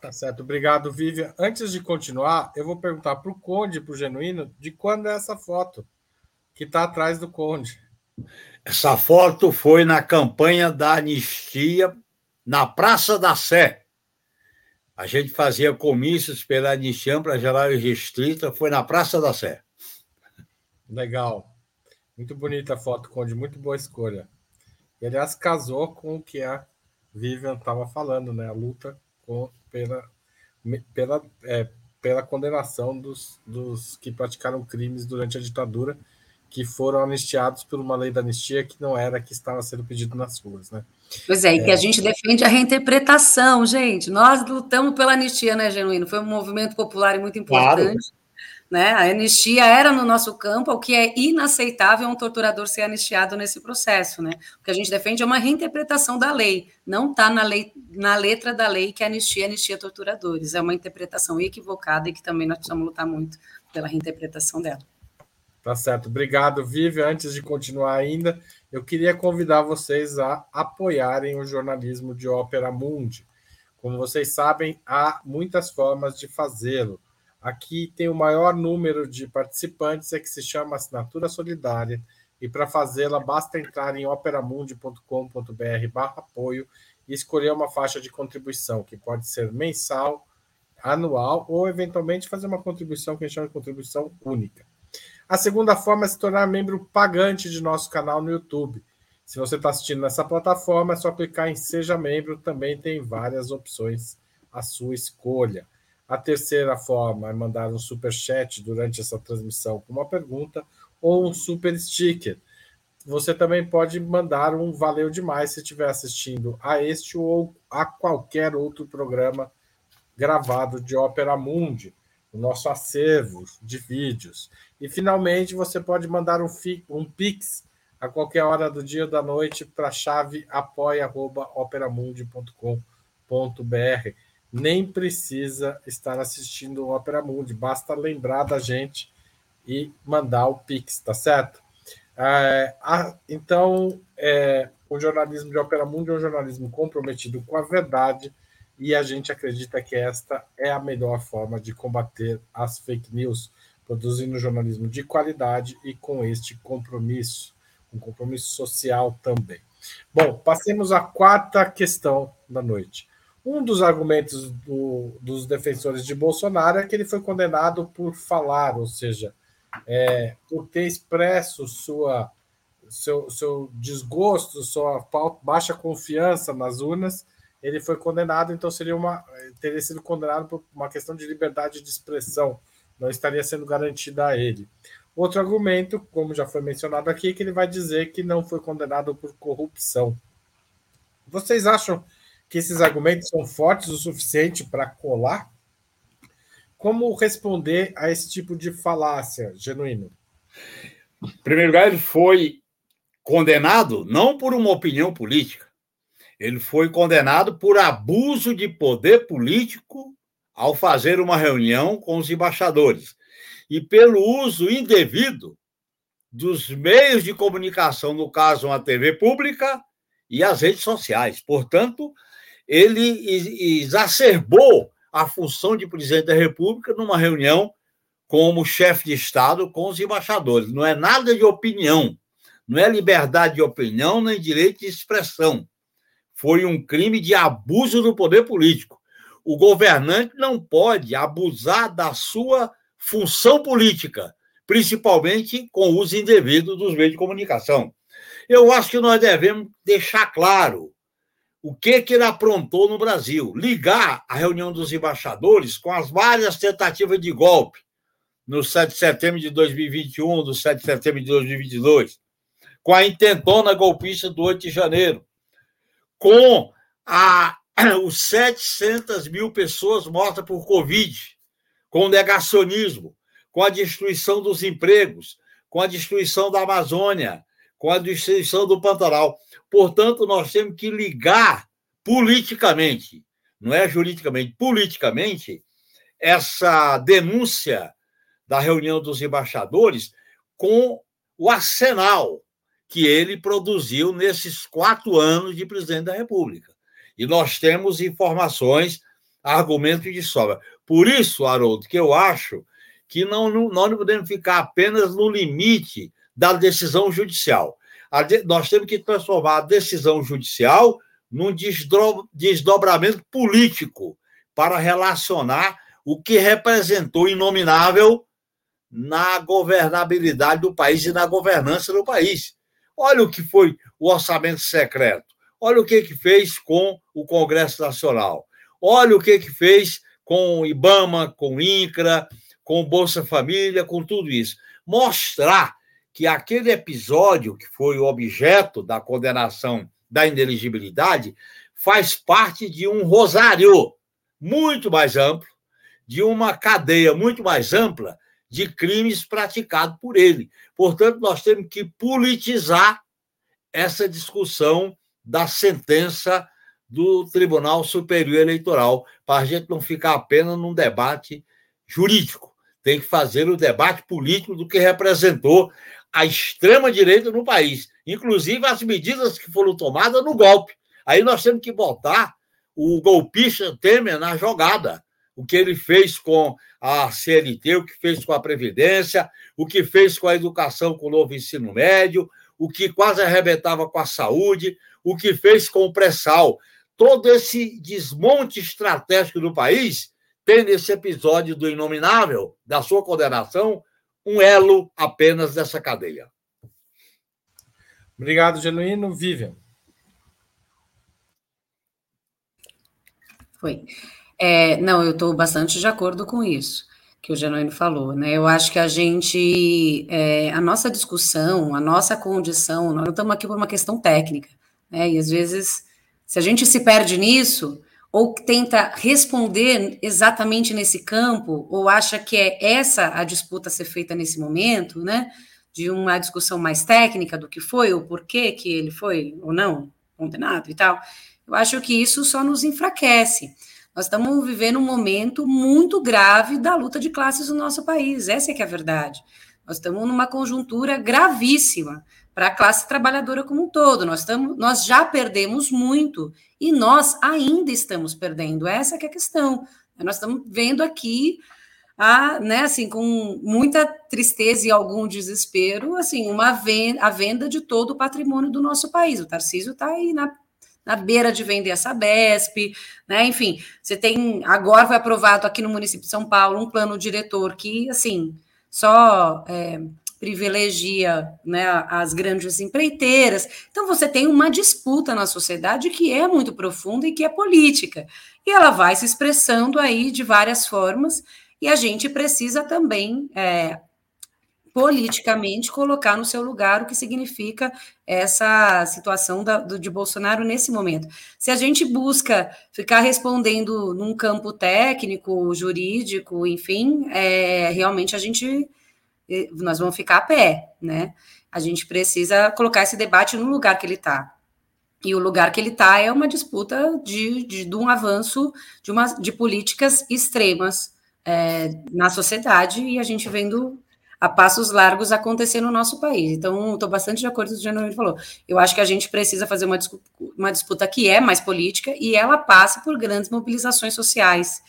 Tá certo, obrigado, Vivian. Antes de continuar, eu vou perguntar para o Conde e para o Genuíno de quando é essa foto que está atrás do Conde. Essa foto foi na campanha da anistia na Praça da Sé. A gente fazia comícios pela anistia para geral e restrita, foi na Praça da Sé. Legal. Muito bonita a foto, Conde, muito boa escolha. E, aliás, casou com o que a Vivian estava falando, né? A luta com, pela, pela, é, pela condenação dos, dos que praticaram crimes durante a ditadura, que foram anistiados por uma lei da anistia que não era que estava sendo pedido nas ruas, né? Pois é, e é. que a gente defende a reinterpretação, gente. Nós lutamos pela anistia, né, Genuíno? Foi um movimento popular e muito importante. Claro. Né? A anistia era no nosso campo, o que é inaceitável um torturador ser anistiado nesse processo. Né? O que a gente defende é uma reinterpretação da lei, não está na, na letra da lei que anistia anistia torturadores. É uma interpretação equivocada e que também nós precisamos lutar muito pela reinterpretação dela. Tá certo. Obrigado, Vivi. Antes de continuar ainda, eu queria convidar vocês a apoiarem o jornalismo de Ópera Mundi. Como vocês sabem, há muitas formas de fazê-lo. Aqui tem o maior número de participantes, é que se chama Assinatura Solidária, e para fazê-la basta entrar em operamundi.com.br apoio e escolher uma faixa de contribuição, que pode ser mensal, anual ou, eventualmente, fazer uma contribuição que a gente chama de contribuição única. A segunda forma é se tornar membro pagante de nosso canal no YouTube. Se você está assistindo nessa plataforma, é só clicar em Seja Membro, também tem várias opções à sua escolha. A terceira forma é mandar um super chat durante essa transmissão com uma pergunta ou um super sticker. Você também pode mandar um valeu demais se estiver assistindo a este ou a qualquer outro programa gravado de Ópera Mundi, o nosso acervo de vídeos. E finalmente você pode mandar um, um pix a qualquer hora do dia ou da noite para a chave apoia@operamundi.com.br nem precisa estar assistindo o Opera Mundi, basta lembrar da gente e mandar o Pix, tá certo? É, a, então, é, o jornalismo de Opera Mundi é um jornalismo comprometido com a verdade e a gente acredita que esta é a melhor forma de combater as fake news, produzindo jornalismo de qualidade e com este compromisso, um compromisso social também. Bom, passemos à quarta questão da noite. Um dos argumentos do, dos defensores de Bolsonaro é que ele foi condenado por falar, ou seja, é, por ter expresso sua, seu, seu desgosto, sua baixa confiança nas urnas, ele foi condenado, então seria uma, teria sido condenado por uma questão de liberdade de expressão, não estaria sendo garantida a ele. Outro argumento, como já foi mencionado aqui, é que ele vai dizer que não foi condenado por corrupção. Vocês acham que esses argumentos são fortes o suficiente para colar? Como responder a esse tipo de falácia, genuíno? Em primeiro lugar, ele foi condenado não por uma opinião política, ele foi condenado por abuso de poder político ao fazer uma reunião com os embaixadores e pelo uso indevido dos meios de comunicação, no caso, a TV pública e as redes sociais. Portanto, ele exacerbou a função de presidente da República numa reunião como chefe de Estado com os embaixadores. Não é nada de opinião, não é liberdade de opinião nem direito de expressão. Foi um crime de abuso do poder político. O governante não pode abusar da sua função política, principalmente com o uso indevido dos meios de comunicação. Eu acho que nós devemos deixar claro o que, que ele aprontou no Brasil? Ligar a reunião dos embaixadores com as várias tentativas de golpe no 7 de setembro de 2021, do 7 de setembro de 2022, com a intentona golpista do 8 de janeiro, com a, <clears throat> os 700 mil pessoas mortas por Covid, com o negacionismo, com a destruição dos empregos, com a destruição da Amazônia, com a destruição do Pantanal. Portanto, nós temos que ligar politicamente, não é juridicamente, politicamente, essa denúncia da reunião dos embaixadores com o arsenal que ele produziu nesses quatro anos de presidente da República. E nós temos informações, argumentos de sobra. Por isso, Haroldo, que eu acho que não, não, nós não podemos ficar apenas no limite da decisão judicial. Nós temos que transformar a decisão judicial num desdobramento político para relacionar o que representou inominável na governabilidade do país e na governança do país. Olha o que foi o orçamento secreto. Olha o que, que fez com o Congresso Nacional. Olha o que, que fez com o IBAMA, com o INCRA, com o Bolsa Família, com tudo isso. Mostrar que aquele episódio que foi o objeto da condenação da ineligibilidade faz parte de um rosário muito mais amplo, de uma cadeia muito mais ampla de crimes praticados por ele. Portanto, nós temos que politizar essa discussão da sentença do Tribunal Superior Eleitoral, para a gente não ficar apenas num debate jurídico. Tem que fazer o debate político do que representou a extrema-direita no país, inclusive as medidas que foram tomadas no golpe. Aí nós temos que botar o golpista Temer na jogada. O que ele fez com a CLT, o que fez com a Previdência, o que fez com a educação com o novo ensino médio, o que quase arrebentava com a saúde, o que fez com o pré-sal. Todo esse desmonte estratégico do país tem nesse episódio do Inominável, da sua condenação, um elo apenas dessa cadeia. Obrigado, Genuíno. Vivian. Foi. É, não, eu estou bastante de acordo com isso que o Genuíno falou, né? Eu acho que a gente, é, a nossa discussão, a nossa condição, nós não estamos aqui por uma questão técnica, né? E às vezes, se a gente se perde nisso, ou tenta responder exatamente nesse campo, ou acha que é essa a disputa a ser feita nesse momento, né? De uma discussão mais técnica do que foi, o porquê que ele foi ou não condenado e tal, eu acho que isso só nos enfraquece. Nós estamos vivendo um momento muito grave da luta de classes no nosso país, essa é que é a verdade. Nós estamos numa conjuntura gravíssima para a classe trabalhadora como um todo. Nós, estamos, nós já perdemos muito e nós ainda estamos perdendo. Essa é a questão. Nós estamos vendo aqui a, né, assim, com muita tristeza e algum desespero, assim, uma venda, a venda de todo o patrimônio do nosso país. O Tarcísio está aí na, na beira de vender essa BESP, né? Enfim, você tem agora foi aprovado aqui no município de São Paulo um plano diretor que, assim, só é, privilegia né, as grandes empreiteiras. Então, você tem uma disputa na sociedade que é muito profunda e que é política. E ela vai se expressando aí de várias formas, e a gente precisa também. É, politicamente colocar no seu lugar o que significa essa situação da, do, de Bolsonaro nesse momento. Se a gente busca ficar respondendo num campo técnico, jurídico, enfim, é, realmente a gente nós vamos ficar a pé, né? A gente precisa colocar esse debate no lugar que ele está. E o lugar que ele está é uma disputa de, de, de, um avanço de, uma, de políticas extremas é, na sociedade e a gente vendo a passos largos acontecer no nosso país. Então, estou bastante de acordo com o que o Januário falou. Eu acho que a gente precisa fazer uma uma disputa que é mais política e ela passa por grandes mobilizações sociais.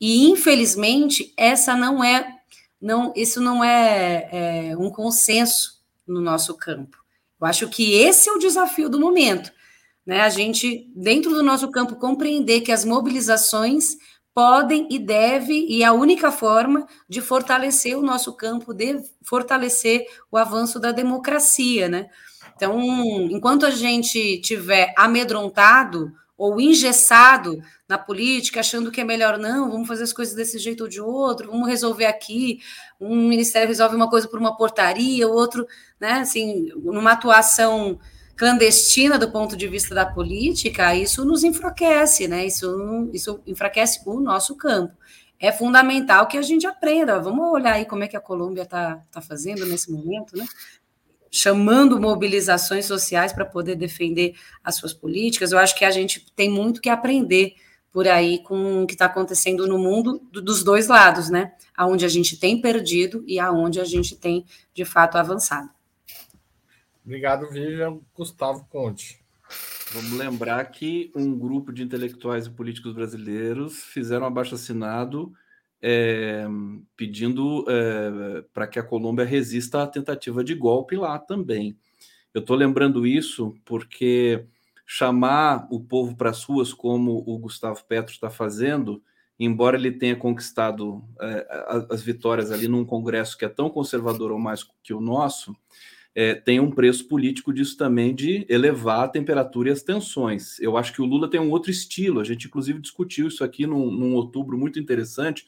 E, infelizmente, essa não é não, isso não é, é um consenso no nosso campo. Eu acho que esse é o desafio do momento, né? A gente, dentro do nosso campo, compreender que as mobilizações podem e devem, e a única forma de fortalecer o nosso campo, de fortalecer o avanço da democracia, né? Então, enquanto a gente tiver amedrontado ou engessado na política, achando que é melhor não, vamos fazer as coisas desse jeito ou de outro, vamos resolver aqui, um ministério resolve uma coisa por uma portaria, o outro, né, assim, numa atuação clandestina do ponto de vista da política, isso nos enfraquece, né? Isso, isso enfraquece o nosso campo. É fundamental que a gente aprenda. Vamos olhar aí como é que a Colômbia está tá fazendo nesse momento, né? Chamando mobilizações sociais para poder defender as suas políticas. Eu acho que a gente tem muito que aprender por aí com o que está acontecendo no mundo dos dois lados, né? Aonde a gente tem perdido e aonde a gente tem de fato avançado. Obrigado, Vivian. Gustavo Conte. Vamos lembrar que um grupo de intelectuais e políticos brasileiros fizeram um abaixo-assinado é, pedindo é, para que a Colômbia resista à tentativa de golpe lá também. Eu estou lembrando isso porque chamar o povo para as ruas, como o Gustavo Petro está fazendo, embora ele tenha conquistado é, as vitórias ali num Congresso que é tão conservador ou mais que o nosso, é, tem um preço político disso também de elevar a temperatura e as tensões. Eu acho que o Lula tem um outro estilo. A gente, inclusive, discutiu isso aqui num, num outubro muito interessante.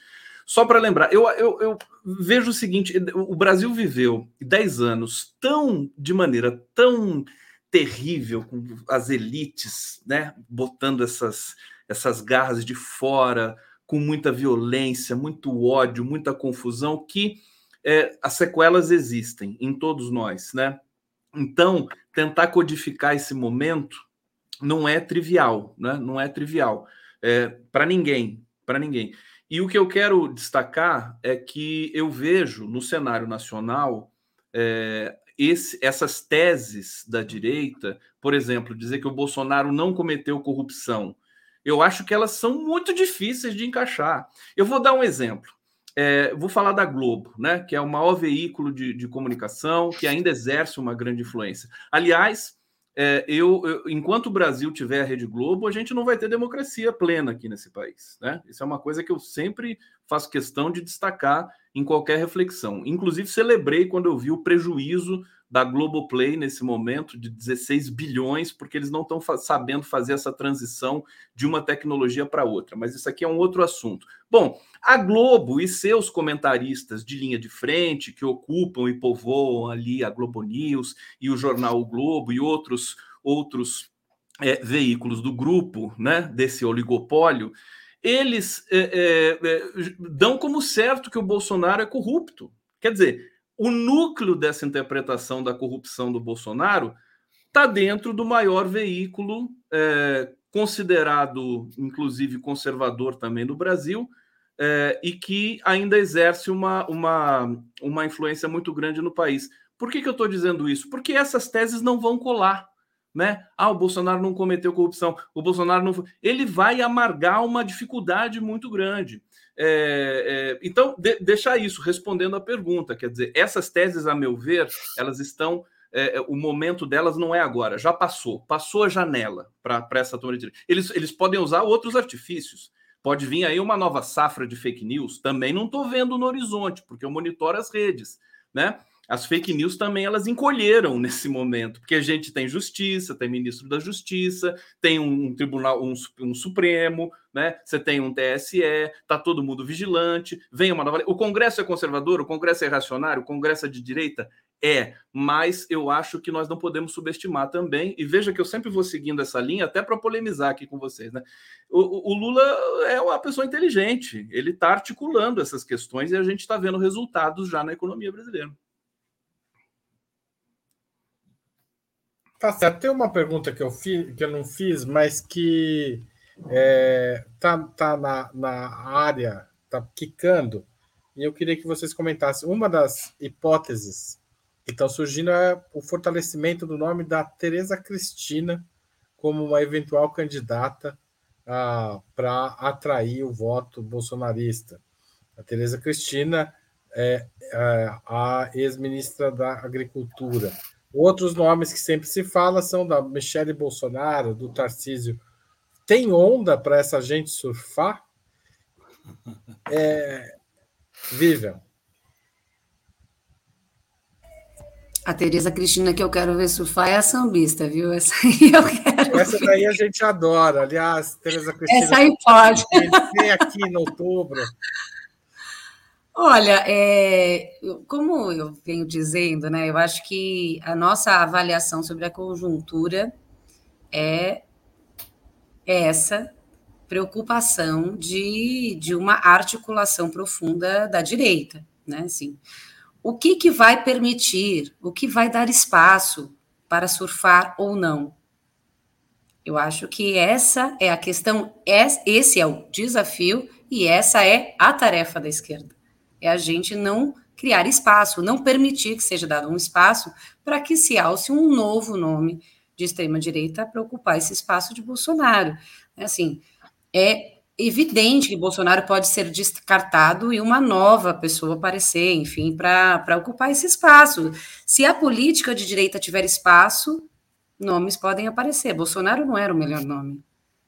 Só para lembrar, eu, eu, eu, vejo o seguinte: o Brasil viveu 10 anos tão de maneira tão terrível, com as elites, né, botando essas, essas garras de fora, com muita violência, muito ódio, muita confusão, que é, as sequelas existem em todos nós, né? Então, tentar codificar esse momento não é trivial, né? Não é trivial é, para ninguém, para ninguém. E o que eu quero destacar é que eu vejo no cenário nacional é, esse, essas teses da direita, por exemplo, dizer que o Bolsonaro não cometeu corrupção, eu acho que elas são muito difíceis de encaixar. Eu vou dar um exemplo. É, vou falar da Globo, né, que é o maior veículo de, de comunicação que ainda exerce uma grande influência. Aliás, é, eu, eu, enquanto o Brasil tiver a Rede Globo, a gente não vai ter democracia plena aqui nesse país. Né? Isso é uma coisa que eu sempre faço questão de destacar em qualquer reflexão. Inclusive, celebrei quando eu vi o prejuízo da Globoplay nesse momento de 16 bilhões, porque eles não estão fa sabendo fazer essa transição de uma tecnologia para outra. Mas isso aqui é um outro assunto. Bom, a Globo e seus comentaristas de linha de frente, que ocupam e povoam ali a Globo News e o jornal o Globo e outros, outros é, veículos do grupo, né, desse oligopólio, eles é, é, é dão como certo que o Bolsonaro é corrupto. Quer dizer, o núcleo dessa interpretação da corrupção do Bolsonaro está dentro do maior veículo é, considerado, inclusive, conservador também do Brasil, é, e que ainda exerce uma, uma, uma influência muito grande no país. Por que, que eu estou dizendo isso? Porque essas teses não vão colar. Né? Ah, o Bolsonaro não cometeu corrupção, o Bolsonaro não. Ele vai amargar uma dificuldade muito grande. É, é, então, de, deixar isso respondendo à pergunta, quer dizer, essas teses, a meu ver, elas estão. É, é o momento delas não é agora, já passou, passou a janela para essa toma de. Eles, eles podem usar outros artifícios. Pode vir aí uma nova safra de fake news. Também não estou vendo no horizonte, porque eu monitoro as redes, né? As fake news também elas encolheram <laughs> nesse momento, porque a gente tem justiça, tem ministro da justiça, tem um, tribunal, um, um, Supremo, né? Você tem um TSE, tá todo mundo vigilante, vem uma nova. O Congresso é conservador, o Congresso é reacionário, o Congresso é de direita? É, mas eu acho que nós não podemos subestimar também, e veja que eu sempre vou seguindo essa linha, até para polemizar aqui com vocês, né? O, o, Lula é uma pessoa inteligente, ele está articulando essas questões e a gente está vendo resultados já na economia brasileira. Tá certo. Tem uma pergunta que eu, fiz, que eu não fiz, mas que é, tá, tá na, na área, tá quicando, e eu queria que vocês comentassem. Uma das hipóteses que estão surgindo é o fortalecimento do nome da Tereza Cristina como uma eventual candidata ah, para atrair o voto bolsonarista. A Tereza Cristina é, é a ex-ministra da Agricultura. Outros nomes que sempre se fala são da Michele Bolsonaro, do Tarcísio. Tem onda para essa gente surfar? É... Vivian. A Tereza Cristina que eu quero ver surfar é a sambista, viu? Essa aí eu quero. Essa ver. daí a gente adora. Aliás, Tereza Cristina. Essa aí pode. Vem aqui em outubro. Olha, é, como eu venho dizendo, né, eu acho que a nossa avaliação sobre a conjuntura é essa preocupação de, de uma articulação profunda da direita, né? Assim, o que, que vai permitir, o que vai dar espaço para surfar ou não? Eu acho que essa é a questão, esse é o desafio e essa é a tarefa da esquerda. É a gente não criar espaço, não permitir que seja dado um espaço para que se alce um novo nome de extrema direita para ocupar esse espaço de Bolsonaro. Assim, é evidente que Bolsonaro pode ser descartado e uma nova pessoa aparecer, enfim, para ocupar esse espaço. Se a política de direita tiver espaço, nomes podem aparecer. Bolsonaro não era o melhor nome.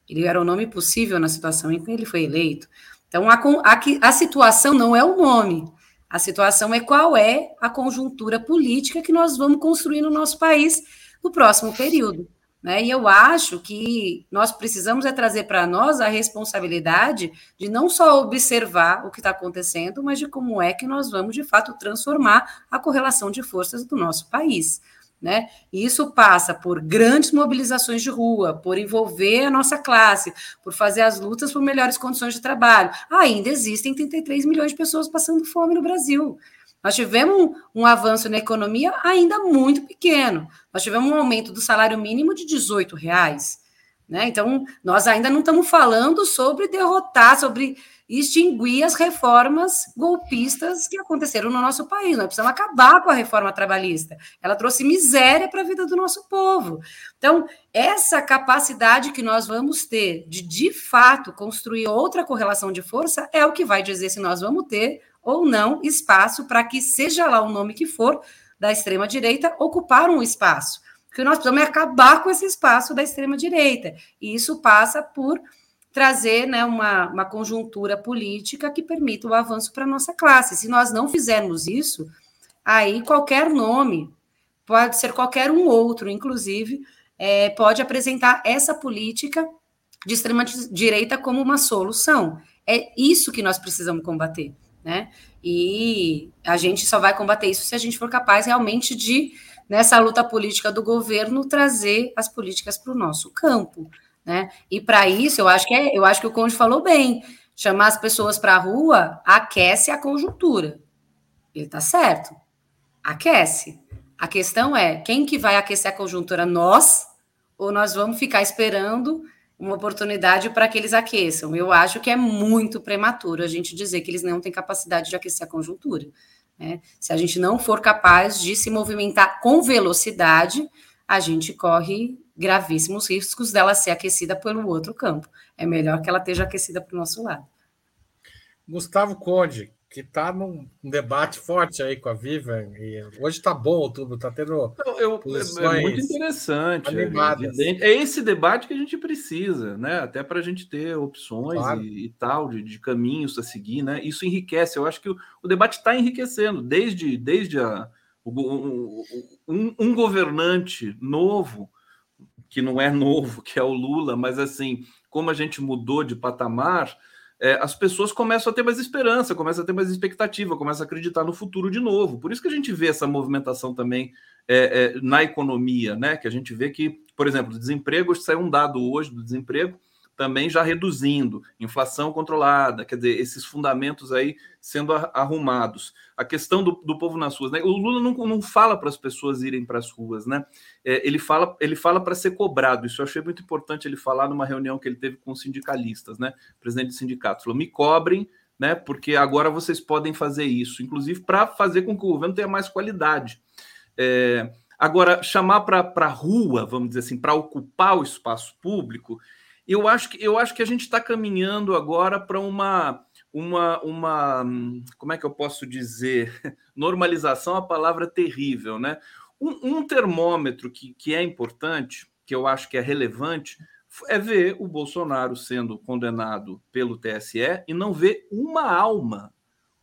Ele era o nome possível na situação em que ele foi eleito. Então, a, a, a situação não é o nome. A situação é qual é a conjuntura política que nós vamos construir no nosso país no próximo período. Né? E eu acho que nós precisamos é trazer para nós a responsabilidade de não só observar o que está acontecendo, mas de como é que nós vamos, de fato, transformar a correlação de forças do nosso país. Né? E isso passa por grandes mobilizações de rua, por envolver a nossa classe, por fazer as lutas por melhores condições de trabalho. Ainda existem 33 milhões de pessoas passando fome no Brasil. Nós tivemos um, um, avanço na economia ainda muito pequeno. Nós tivemos um aumento do salário mínimo de 18 reais. Né? Então, nós ainda não estamos falando sobre derrotar, sobre extinguir as reformas golpistas que aconteceram no nosso país. Nós precisamos acabar com a reforma trabalhista. Ela trouxe miséria para a vida do nosso povo. Então, essa capacidade que nós vamos ter de, de fato, construir outra correlação de força é o que vai dizer se nós vamos ter ou não espaço para que, seja lá o nome que for, da extrema-direita, ocupar um espaço. Porque nós precisamos acabar com esse espaço da extrema-direita. E isso passa por trazer né, uma, uma conjuntura política que permita o avanço para a nossa classe. Se nós não fizermos isso, aí qualquer nome, pode ser qualquer um outro, inclusive, é, pode apresentar essa política de extrema-direita como uma solução. É isso que nós precisamos combater né? E a gente só vai combater isso se a gente for capaz realmente de, nessa luta política do governo, trazer as políticas para o nosso campo, né? E para isso, eu acho que é, eu acho que o Conde falou bem, chamar as pessoas para a rua aquece a conjuntura. Ele está certo. Aquece. A questão é, quem que vai aquecer a conjuntura? Nós ou nós vamos ficar esperando uma oportunidade para que eles aqueçam. Eu acho que é muito prematuro a gente dizer que eles não têm capacidade de aquecer a conjuntura. Né? Se a gente não for capaz de se movimentar com velocidade, a gente corre gravíssimos riscos dela ser aquecida pelo outro campo. É melhor que ela esteja aquecida para o nosso lado. Gustavo Conde, que está num debate forte aí com a Viva. E hoje está bom tudo, está tendo. Eu, eu, é muito interessante. É, é, esse debate que a gente precisa, né? Até para a gente ter opções claro. e, e, tal, de, de, caminhos a seguir, né? Isso enriquece. Eu acho que o, o debate está enriquecendo, desde, desde a, o, um, um governante novo, que não é novo, que é o Lula, mas assim, como a gente mudou de patamar é, as pessoas começam a ter mais esperança, começam a ter mais expectativa, começam a acreditar no futuro de novo. Por isso que a gente vê essa movimentação também é, é, na economia, né? Que a gente vê que, por exemplo, desemprego, saiu um dado hoje do desemprego, também já reduzindo, inflação controlada, quer dizer, esses fundamentos aí sendo arrumados. A questão do, do povo nas ruas, né? O Lula não, não fala para as pessoas irem para as ruas, né? É, ele fala, ele fala para ser cobrado. Isso eu achei muito importante ele falar numa reunião que ele teve com sindicalistas, né? presidente do sindicato falou: me cobrem, né? Porque agora vocês podem fazer isso, inclusive para fazer com que o governo tenha mais qualidade. É, agora, chamar para a rua, vamos dizer assim, para ocupar o espaço público eu acho que, eu acho que a gente está caminhando agora para uma, uma, uma, como é que eu posso dizer? <laughs> Normalização, a palavra terrível, né? Um, um termômetro que, que é importante, que eu acho que é relevante, é ver o Bolsonaro sendo condenado pelo TSE e não ver uma alma,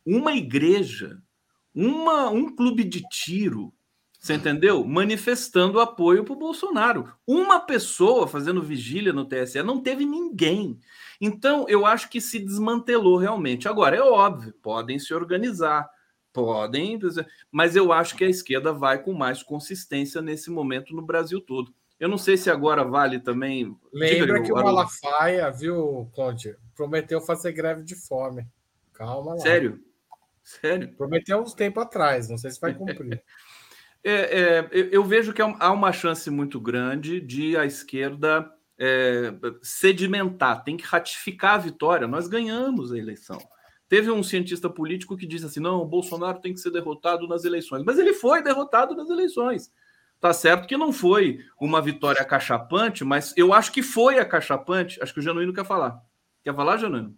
uma igreja, uma, um clube de tiro, você entendeu? Manifestando apoio para o Bolsonaro. Uma pessoa fazendo vigília no TSE não teve ninguém. Então, eu acho que se desmantelou realmente. Agora, é óbvio, podem se organizar, podem, mas eu acho que a esquerda vai com mais consistência nesse momento no Brasil todo. Eu não sei se agora vale também. Lembra que o Malafaia, viu, Conte, prometeu fazer greve de fome. Calma lá. Sério? Sério? Prometeu uns tempo atrás, não sei se vai <laughs> cumprir. É, é, eu vejo que há uma chance muito grande de a esquerda é, sedimentar, tem que ratificar a vitória. Nós ganhamos a eleição. Teve um cientista político que disse assim: não, o Bolsonaro tem que ser derrotado nas eleições. Mas ele foi derrotado nas eleições. Tá certo que não foi uma vitória acachapante, mas eu acho que foi acachapante. Acho que o Genuíno quer falar. Quer falar, Genuíno?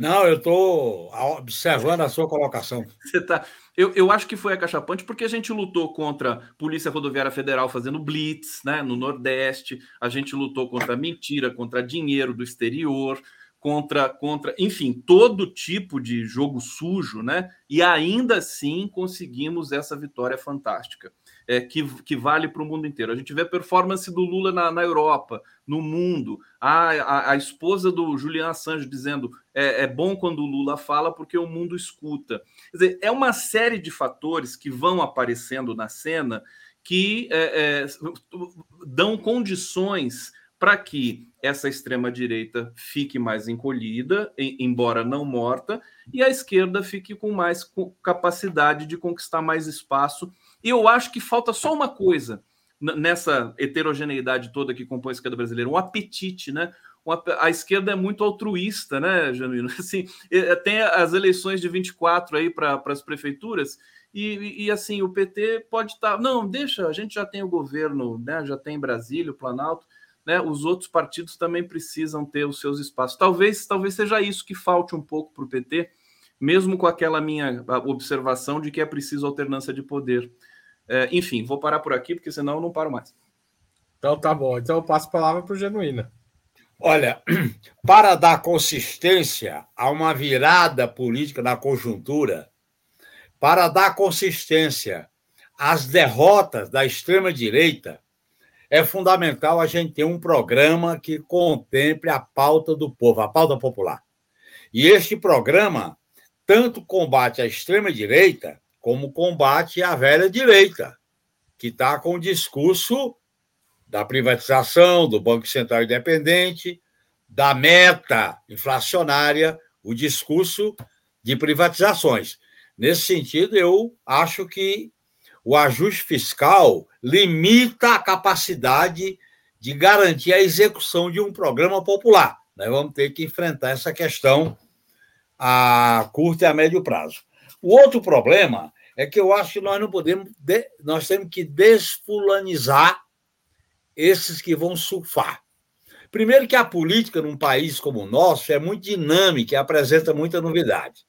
Não, eu estou observando a sua colocação. Você tá... eu, eu acho que foi acachapante porque a gente lutou contra a Polícia Rodoviária Federal fazendo blitz né, no Nordeste, a gente lutou contra mentira, contra dinheiro do exterior, contra, contra, enfim, todo tipo de jogo sujo, né? E ainda assim conseguimos essa vitória fantástica é, que, que vale para o mundo inteiro. A gente vê a performance do Lula na, na Europa, no mundo. A, a, a, esposa do Julian Assange dizendo é, é bom quando o Lula fala porque o mundo escuta. Quer dizer, é uma série de fatores que vão aparecendo na cena que é, é, dão condições para que essa extrema-direita fique mais encolhida, embora não morta, e a esquerda fique com mais capacidade de conquistar mais espaço e eu acho que falta só uma coisa nessa heterogeneidade toda que compõe a esquerda brasileira, um apetite, né? a esquerda é muito altruísta, né, Janino? <laughs> Assim, tem as eleições de 24 aí para as prefeituras, e, e, assim, o PT pode estar. Tá, não, deixa, a gente já tem o governo, né? Já tem Brasília, o Planalto, né? Os outros partidos também precisam ter os seus espaços. Talvez, talvez seja isso que falte um pouco para o PT, mesmo com aquela minha observação de que é preciso alternância de poder. É, enfim, vou parar por aqui, porque senão eu não paro mais. Então tá bom. Então eu passo a palavra para o Genuína. Olha, <clears throat> para dar consistência a uma virada política na conjuntura, para dar consistência às derrotas da extrema-direita, é fundamental a gente ter um programa que contemple a pauta do povo, a pauta popular. E este programa tanto combate a extrema-direita, como combate à velha direita, que está com o discurso da privatização, do Banco Central Independente, da meta inflacionária, o discurso de privatizações. Nesse sentido, eu acho que o ajuste fiscal limita a capacidade de garantir a execução de um programa popular. Nós vamos ter que enfrentar essa questão a curto e a médio prazo. O outro problema é que eu acho que nós não podemos, nós temos que desfulanizar esses que vão surfar. Primeiro que a política num país como o nosso é muito dinâmica e apresenta muita novidade.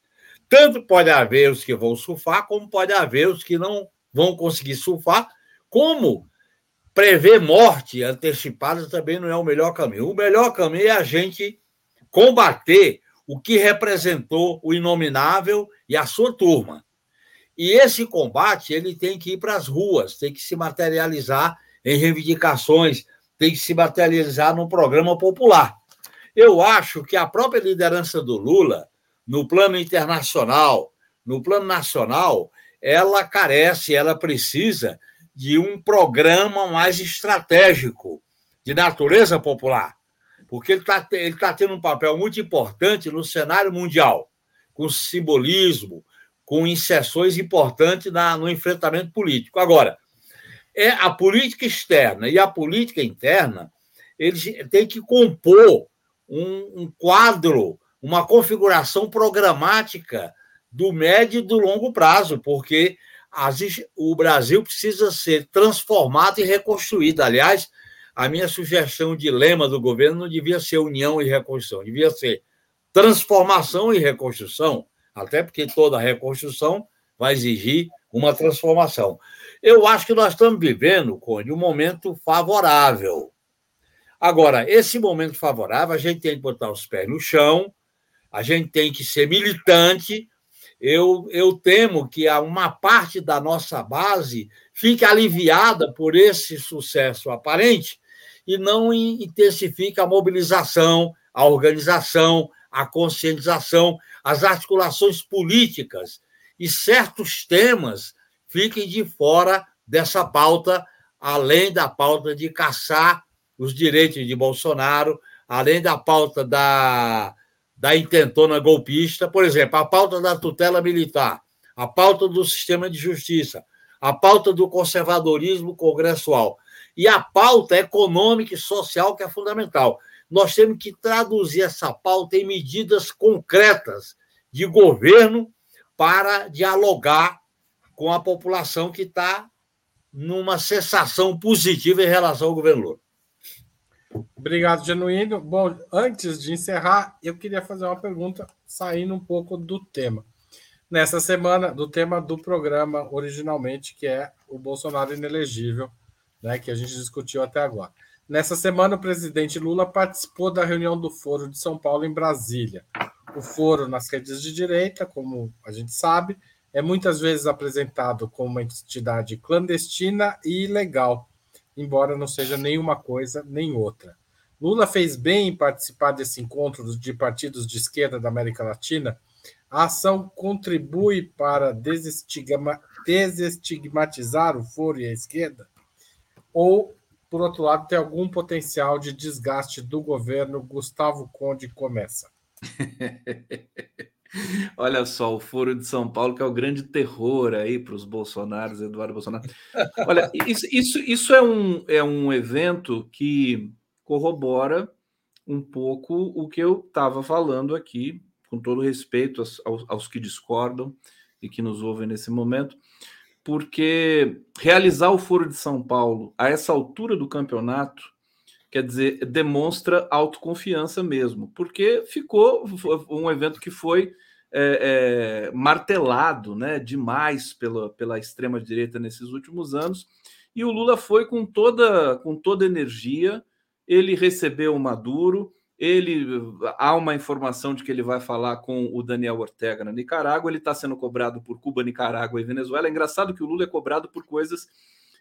Tanto pode haver os que vão surfar, como pode haver os que não vão conseguir surfar, como prever morte antecipada também não é o melhor caminho. O melhor caminho é a gente combater o que representou o inominável e a sua turma. E esse combate ele tem que ir para as ruas, tem que se materializar em reivindicações, tem que se materializar num programa popular. Eu acho que a própria liderança do Lula, no plano internacional, no plano nacional, ela carece, ela precisa de um programa mais estratégico, de natureza popular, porque ele está ele tá tendo um papel muito importante no cenário mundial, com simbolismo, com inserções importantes na, no enfrentamento político. Agora, é a política externa e a política interna, eles têm que compor um, um quadro, uma configuração programática do médio e do longo prazo, porque as, o Brasil precisa ser transformado e reconstruído. Aliás, a minha sugestão de lema do governo não devia ser união e reconstrução, devia ser transformação e reconstrução, até porque toda reconstrução vai exigir uma transformação. Eu acho que nós estamos vivendo, Conde, um momento favorável. Agora, esse momento favorável, a gente tem que botar os pés no chão, a gente tem que ser militante. Eu, eu temo que uma parte da nossa base fique aliviada por esse sucesso aparente e não intensifique a mobilização, a organização, a conscientização, as articulações políticas e certos temas fiquem de fora dessa pauta, além da pauta de caçar os direitos de Bolsonaro, além da pauta da, da intentona golpista, por exemplo, a pauta da tutela militar, a pauta do sistema de justiça, a pauta do conservadorismo congressual e a pauta econômica e social, que é fundamental. Nós temos que traduzir essa pauta em medidas concretas de governo para dialogar com a população que está numa sensação positiva em relação ao governo Lula. Obrigado, Genuíno. Bom, antes de encerrar, eu queria fazer uma pergunta, saindo um pouco do tema. Nessa semana, do tema do programa originalmente, que é o Bolsonaro inelegível, né, que a gente discutiu até agora. Nessa semana, o presidente Lula participou da reunião do Foro de São Paulo em Brasília. O foro, nas redes de direita, como a gente sabe, é muitas vezes apresentado como uma entidade clandestina e ilegal, embora não seja nenhuma coisa nem outra. Lula fez bem em participar desse encontro de partidos de esquerda da América Latina. A ação contribui para desestigmatizar o foro e a esquerda? Ou, por outro lado, tem algum potencial de desgaste do governo? Gustavo Conde começa. <laughs> Olha só, o Foro de São Paulo, que é o grande terror aí para os Bolsonaros, Eduardo Bolsonaro. Olha, <laughs> isso, isso, isso é, um, é um evento que corrobora um pouco o que eu estava falando aqui, com todo respeito aos, aos, que discordam e que nos ouvem nesse momento, porque realizar o Foro de São Paulo a essa altura do campeonato quer dizer, demonstra autoconfiança mesmo, porque ficou um evento que foi é, é, martelado né, demais pela, pela extrema-direita nesses últimos anos, e o Lula foi com toda, com toda energia, ele recebeu o Maduro, ele há uma informação de que ele vai falar com o Daniel Ortega na Nicarágua, ele está sendo cobrado por Cuba, Nicarágua e Venezuela. É engraçado que o Lula é cobrado por coisas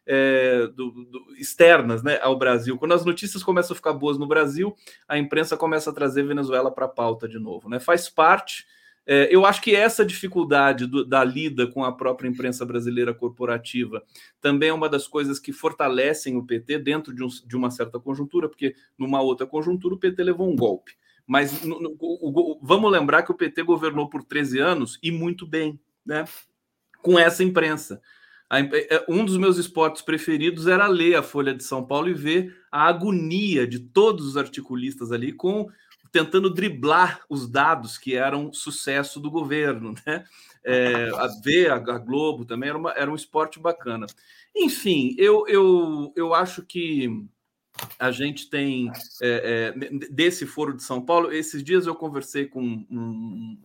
é, do, do, externas né, ao Brasil. Quando as notícias começam a ficar boas no Brasil, a imprensa começa a trazer Venezuela para a pauta de novo. Né? Faz parte. É, eu acho que essa dificuldade do, da lida com a própria imprensa brasileira corporativa também é uma das coisas que fortalecem o PT dentro de, um, de uma certa conjuntura, porque numa outra conjuntura o PT levou um golpe. Mas no, no, o, o, vamos lembrar que o PT governou por 13 anos e muito bem, né? Com essa imprensa. É, um dos meus esportes preferidos era ler a Folha de São Paulo e ver a agonia de todos os articulistas ali com tentando driblar os dados que eram sucesso do governo, <laughs> né? É, a ver a, a, Globo também era, uma, era um esporte bacana. Enfim, eu, eu, eu acho que a gente tem é, é, desse foro de São Paulo. Esses dias eu conversei com um, um,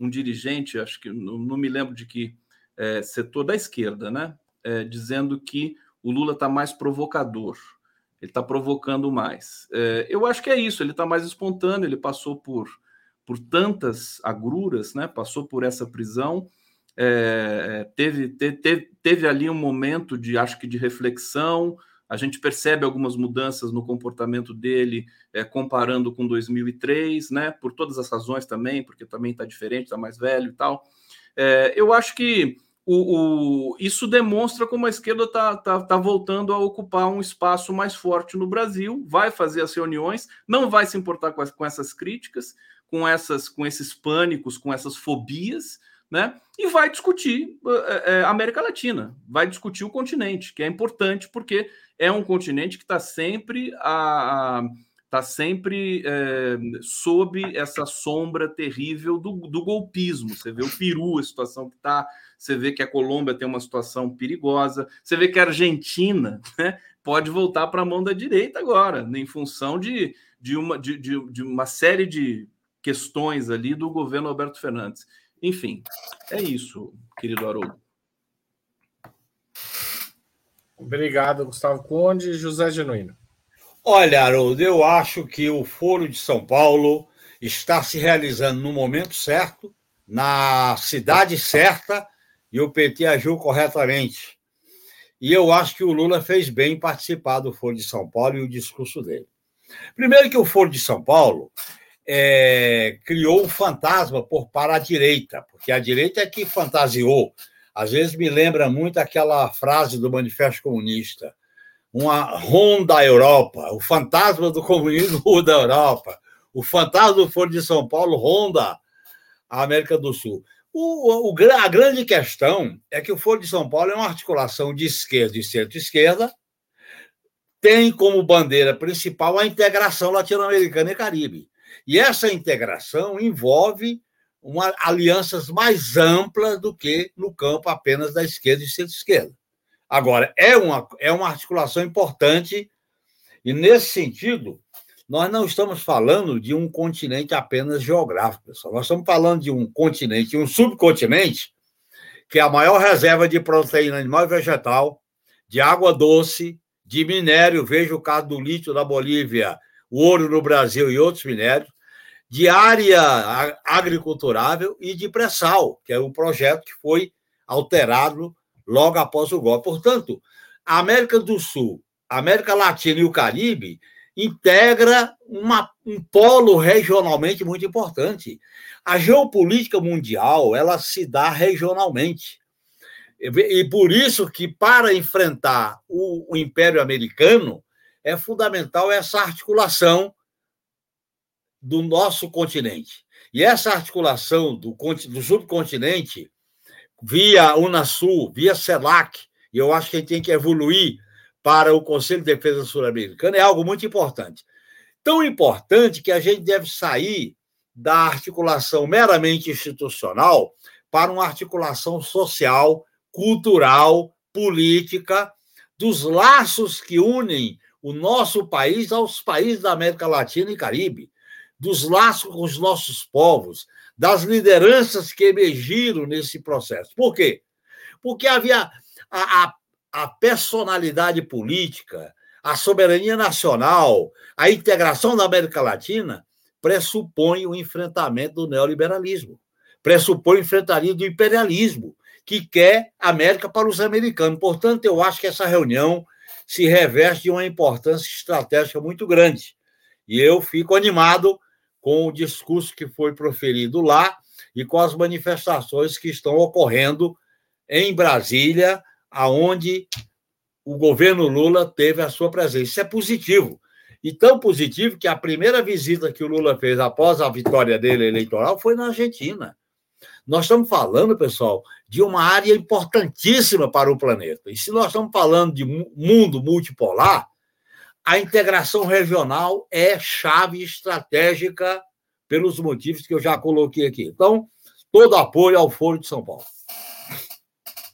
um dirigente, acho que não, não me lembro de que é, setor da esquerda, né? É, dizendo que o Lula está mais provocador, ele está provocando mais. É, eu acho que é isso, ele está mais espontâneo, ele passou por, por tantas agruras, né? Passou por essa prisão. É, teve, teve, teve ali um momento de, acho que de reflexão, a gente percebe algumas mudanças no comportamento dele, é, comparando com 2003, né? Por todas as razões também, porque também está diferente, está mais velho e tal. É, eu acho que o, o, isso demonstra como a esquerda está tá, tá voltando a ocupar um espaço mais forte no Brasil, vai fazer as reuniões, não vai se importar com, as, com essas críticas, com, essas, com esses pânicos, com essas fobias, né? E vai discutir é, América Latina, vai discutir o continente, que é importante porque é um continente que está sempre a, está sempre é, sob essa sombra terrível do, do, golpismo. Você vê o Peru, a situação que está, você vê que a Colômbia tem uma situação perigosa, você vê que a Argentina né, pode voltar para a mão da direita agora, em função de, de, uma, de, de, de uma série de questões ali do governo Alberto Fernandes. Enfim, é isso, querido Haroldo. Obrigado, Gustavo Conde. José Genuíno. Olha, Haroldo, eu acho que o Foro de São Paulo está se realizando no momento certo, na cidade certa, e o PT agiu corretamente. E eu acho que o Lula fez bem em participar do Foro de São Paulo e o discurso dele. Primeiro que o Foro de São Paulo é, criou um fantasma por para a direita, porque a direita é que fantasiou. Às vezes me lembra muito aquela frase do Manifesto Comunista: uma Ronda Europa, o fantasma do comunismo <laughs> da Europa, O fantasma do Foro de São Paulo ronda a América do Sul. O, o, a grande questão é que o Foro de São Paulo é uma articulação de esquerda e centro-esquerda, tem como bandeira principal a integração latino-americana e caribe. E essa integração envolve uma, alianças mais amplas do que no campo apenas da esquerda e centro-esquerda. Agora, é uma, é uma articulação importante, e nesse sentido, nós não estamos falando de um continente apenas geográfico, pessoal. Nós estamos falando de um continente, um subcontinente, que é a maior reserva de proteína animal e vegetal, de água doce, de minério, veja o caso do lítio da Bolívia, o ouro no Brasil e outros minérios, de área agriculturável e de pré-sal, que é um projeto que foi alterado logo após o golpe. Portanto, a América do Sul, a América Latina e o Caribe integra uma, um polo regionalmente muito importante. A geopolítica mundial ela se dá regionalmente. E por isso que, para enfrentar o, o Império Americano, é fundamental essa articulação do nosso continente. E essa articulação do, do subcontinente, via Unasul, via CELAC, e eu acho que a gente tem que evoluir para o Conselho de Defesa Sul-Americana, é algo muito importante. Tão importante que a gente deve sair da articulação meramente institucional para uma articulação social, cultural, política, dos laços que unem o nosso país aos países da América Latina e Caribe dos laços com os nossos povos, das lideranças que emergiram nesse processo. Por quê? Porque havia a, a, a personalidade política, a soberania nacional, a integração da América Latina pressupõe o enfrentamento do neoliberalismo, pressupõe o enfrentamento do imperialismo, que quer América para os americanos. Portanto, eu acho que essa reunião se reveste de uma importância estratégica muito grande. E eu fico animado com o discurso que foi proferido lá e com as manifestações que estão ocorrendo em Brasília, aonde o governo Lula teve a sua presença. Isso é positivo. E tão positivo que a primeira visita que o Lula fez após a vitória dele eleitoral foi na Argentina. Nós estamos falando, pessoal, de uma área importantíssima para o planeta. E se nós estamos falando de mundo multipolar, a integração regional é chave estratégica pelos motivos que eu já coloquei aqui. Então, todo apoio ao Foro de São Paulo.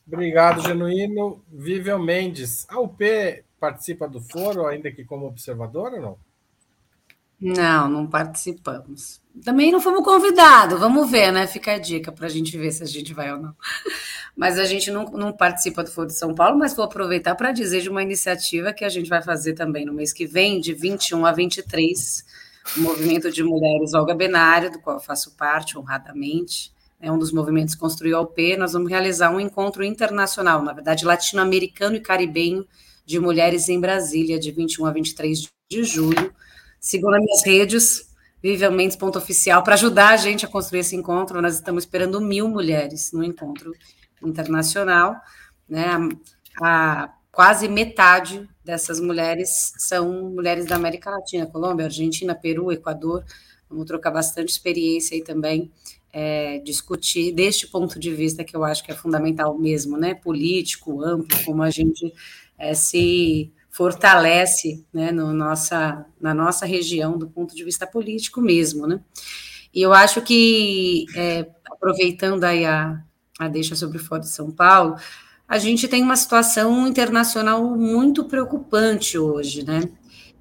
Obrigado, Genuíno. Vivian Mendes. A UP participa do foro, ainda que como observadora ou não? Não, não participamos. Também não fomos convidados, vamos ver, né? Fica a dica para a gente ver se a gente vai ou não. <laughs> Mas a gente não, não participa do Foro de São Paulo, mas vou aproveitar para dizer de uma iniciativa que a gente vai fazer também no mês que vem, de 21 a 23, o Movimento de Mulheres Olga Benário, do qual eu faço parte honradamente. É um dos movimentos construiu a UP. Nós vamos realizar um encontro internacional, na verdade, latino-americano e caribenho, de mulheres em Brasília, de 21 a 23 de julho Sigam nas minhas redes, viviamentos.oficial, para ajudar a gente a construir esse encontro. Nós estamos esperando mil mulheres no encontro internacional. Né? A quase metade dessas mulheres são mulheres da América Latina, Colômbia, Argentina, Peru, Equador. Vamos trocar bastante experiência aí também, é, discutir deste ponto de vista que eu acho que é fundamental mesmo, né? Político, amplo, como a gente é, se fortalece né, no nossa, na nossa região do ponto de vista político mesmo, né? E eu acho que, é, aproveitando aí a, a deixa sobre o Fórum de São Paulo, a gente tem uma situação internacional muito preocupante hoje, né?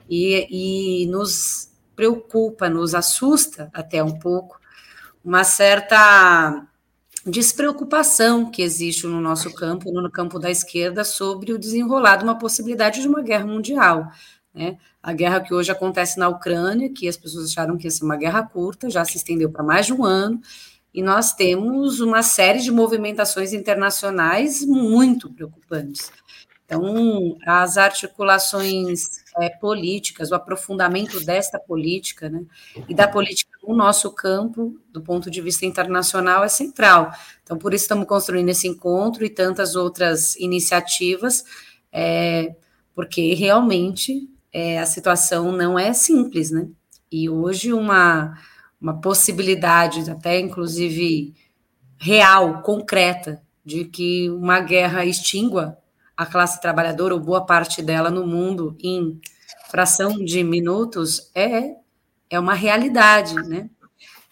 E, e nos preocupa, nos assusta até um pouco, uma certa despreocupação que existe no nosso campo, no campo da esquerda, sobre o desenrolar de uma possibilidade de uma guerra mundial. Né? A guerra que hoje acontece na Ucrânia, que as pessoas acharam que ia ser uma guerra curta, já se estendeu para mais de um ano, e nós temos uma série de movimentações internacionais muito preocupantes. Então, as articulações é, políticas, o aprofundamento desta política, né, e da política no nosso campo, do ponto de vista internacional, é central. Então, por isso estamos construindo esse encontro e tantas outras iniciativas, é, porque realmente é, a situação não é simples, né? E hoje uma, uma possibilidade, até inclusive real, concreta, de que uma guerra extingua a classe trabalhadora, ou boa parte dela no mundo, em fração de minutos, é, é uma realidade, né?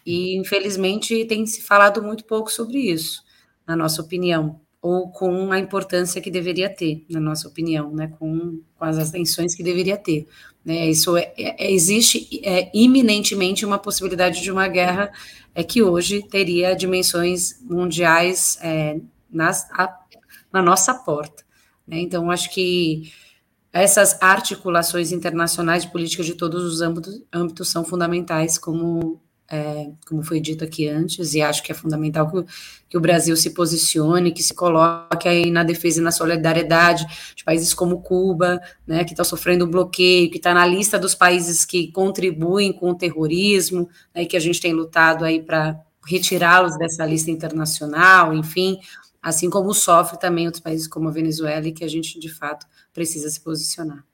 E, infelizmente, tem se falado muito pouco sobre isso, na nossa opinião, ou com a importância que deveria ter, na nossa opinião, né? com, com as atenções que deveria ter. Né? Isso é, é, existe é, iminentemente uma possibilidade de uma guerra é que hoje teria dimensões mundiais é, nas, a, na nossa porta. Né? Então, acho que essas articulações internacionais de política de todos os âmbitos, âmbitos são fundamentais, como, é, como foi dito aqui antes, e acho que é fundamental que, que, o Brasil se posicione, que se coloque aí na defesa e na solidariedade de países como Cuba, né, que está sofrendo um bloqueio, que está na lista dos países que contribuem com o terrorismo, né, e que a gente tem lutado aí para retirá-los dessa lista internacional, enfim, assim como sofre também outros países como a Venezuela, e que a gente, de fato, precisa se posicionar.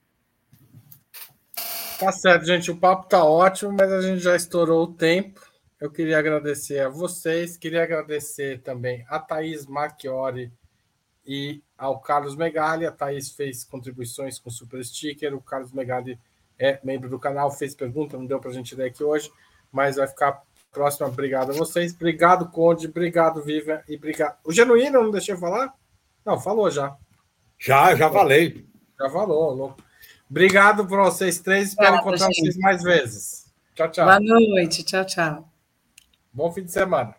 Tá certo, gente. O papo tá ótimo, mas a gente já estourou o tempo. Eu queria agradecer a vocês, queria agradecer também a Thaís Marchiori e ao Carlos Megali. A Thaís fez contribuições com Super Sticker, o Carlos Megali é membro do canal, fez pergunta, não deu para a gente ler aqui hoje, mas vai ficar Próxima, obrigado a vocês. Obrigado, Conde. Obrigado, Vivian. E obrigado. O Genuíno, não deixei falar? Não, falou já. Já, já falei. Já falou, louco. Obrigado para vocês três. Espero encontrar gente. vocês mais vezes. Tchau, tchau. Boa noite. Tchau, tchau. Bom fim de semana.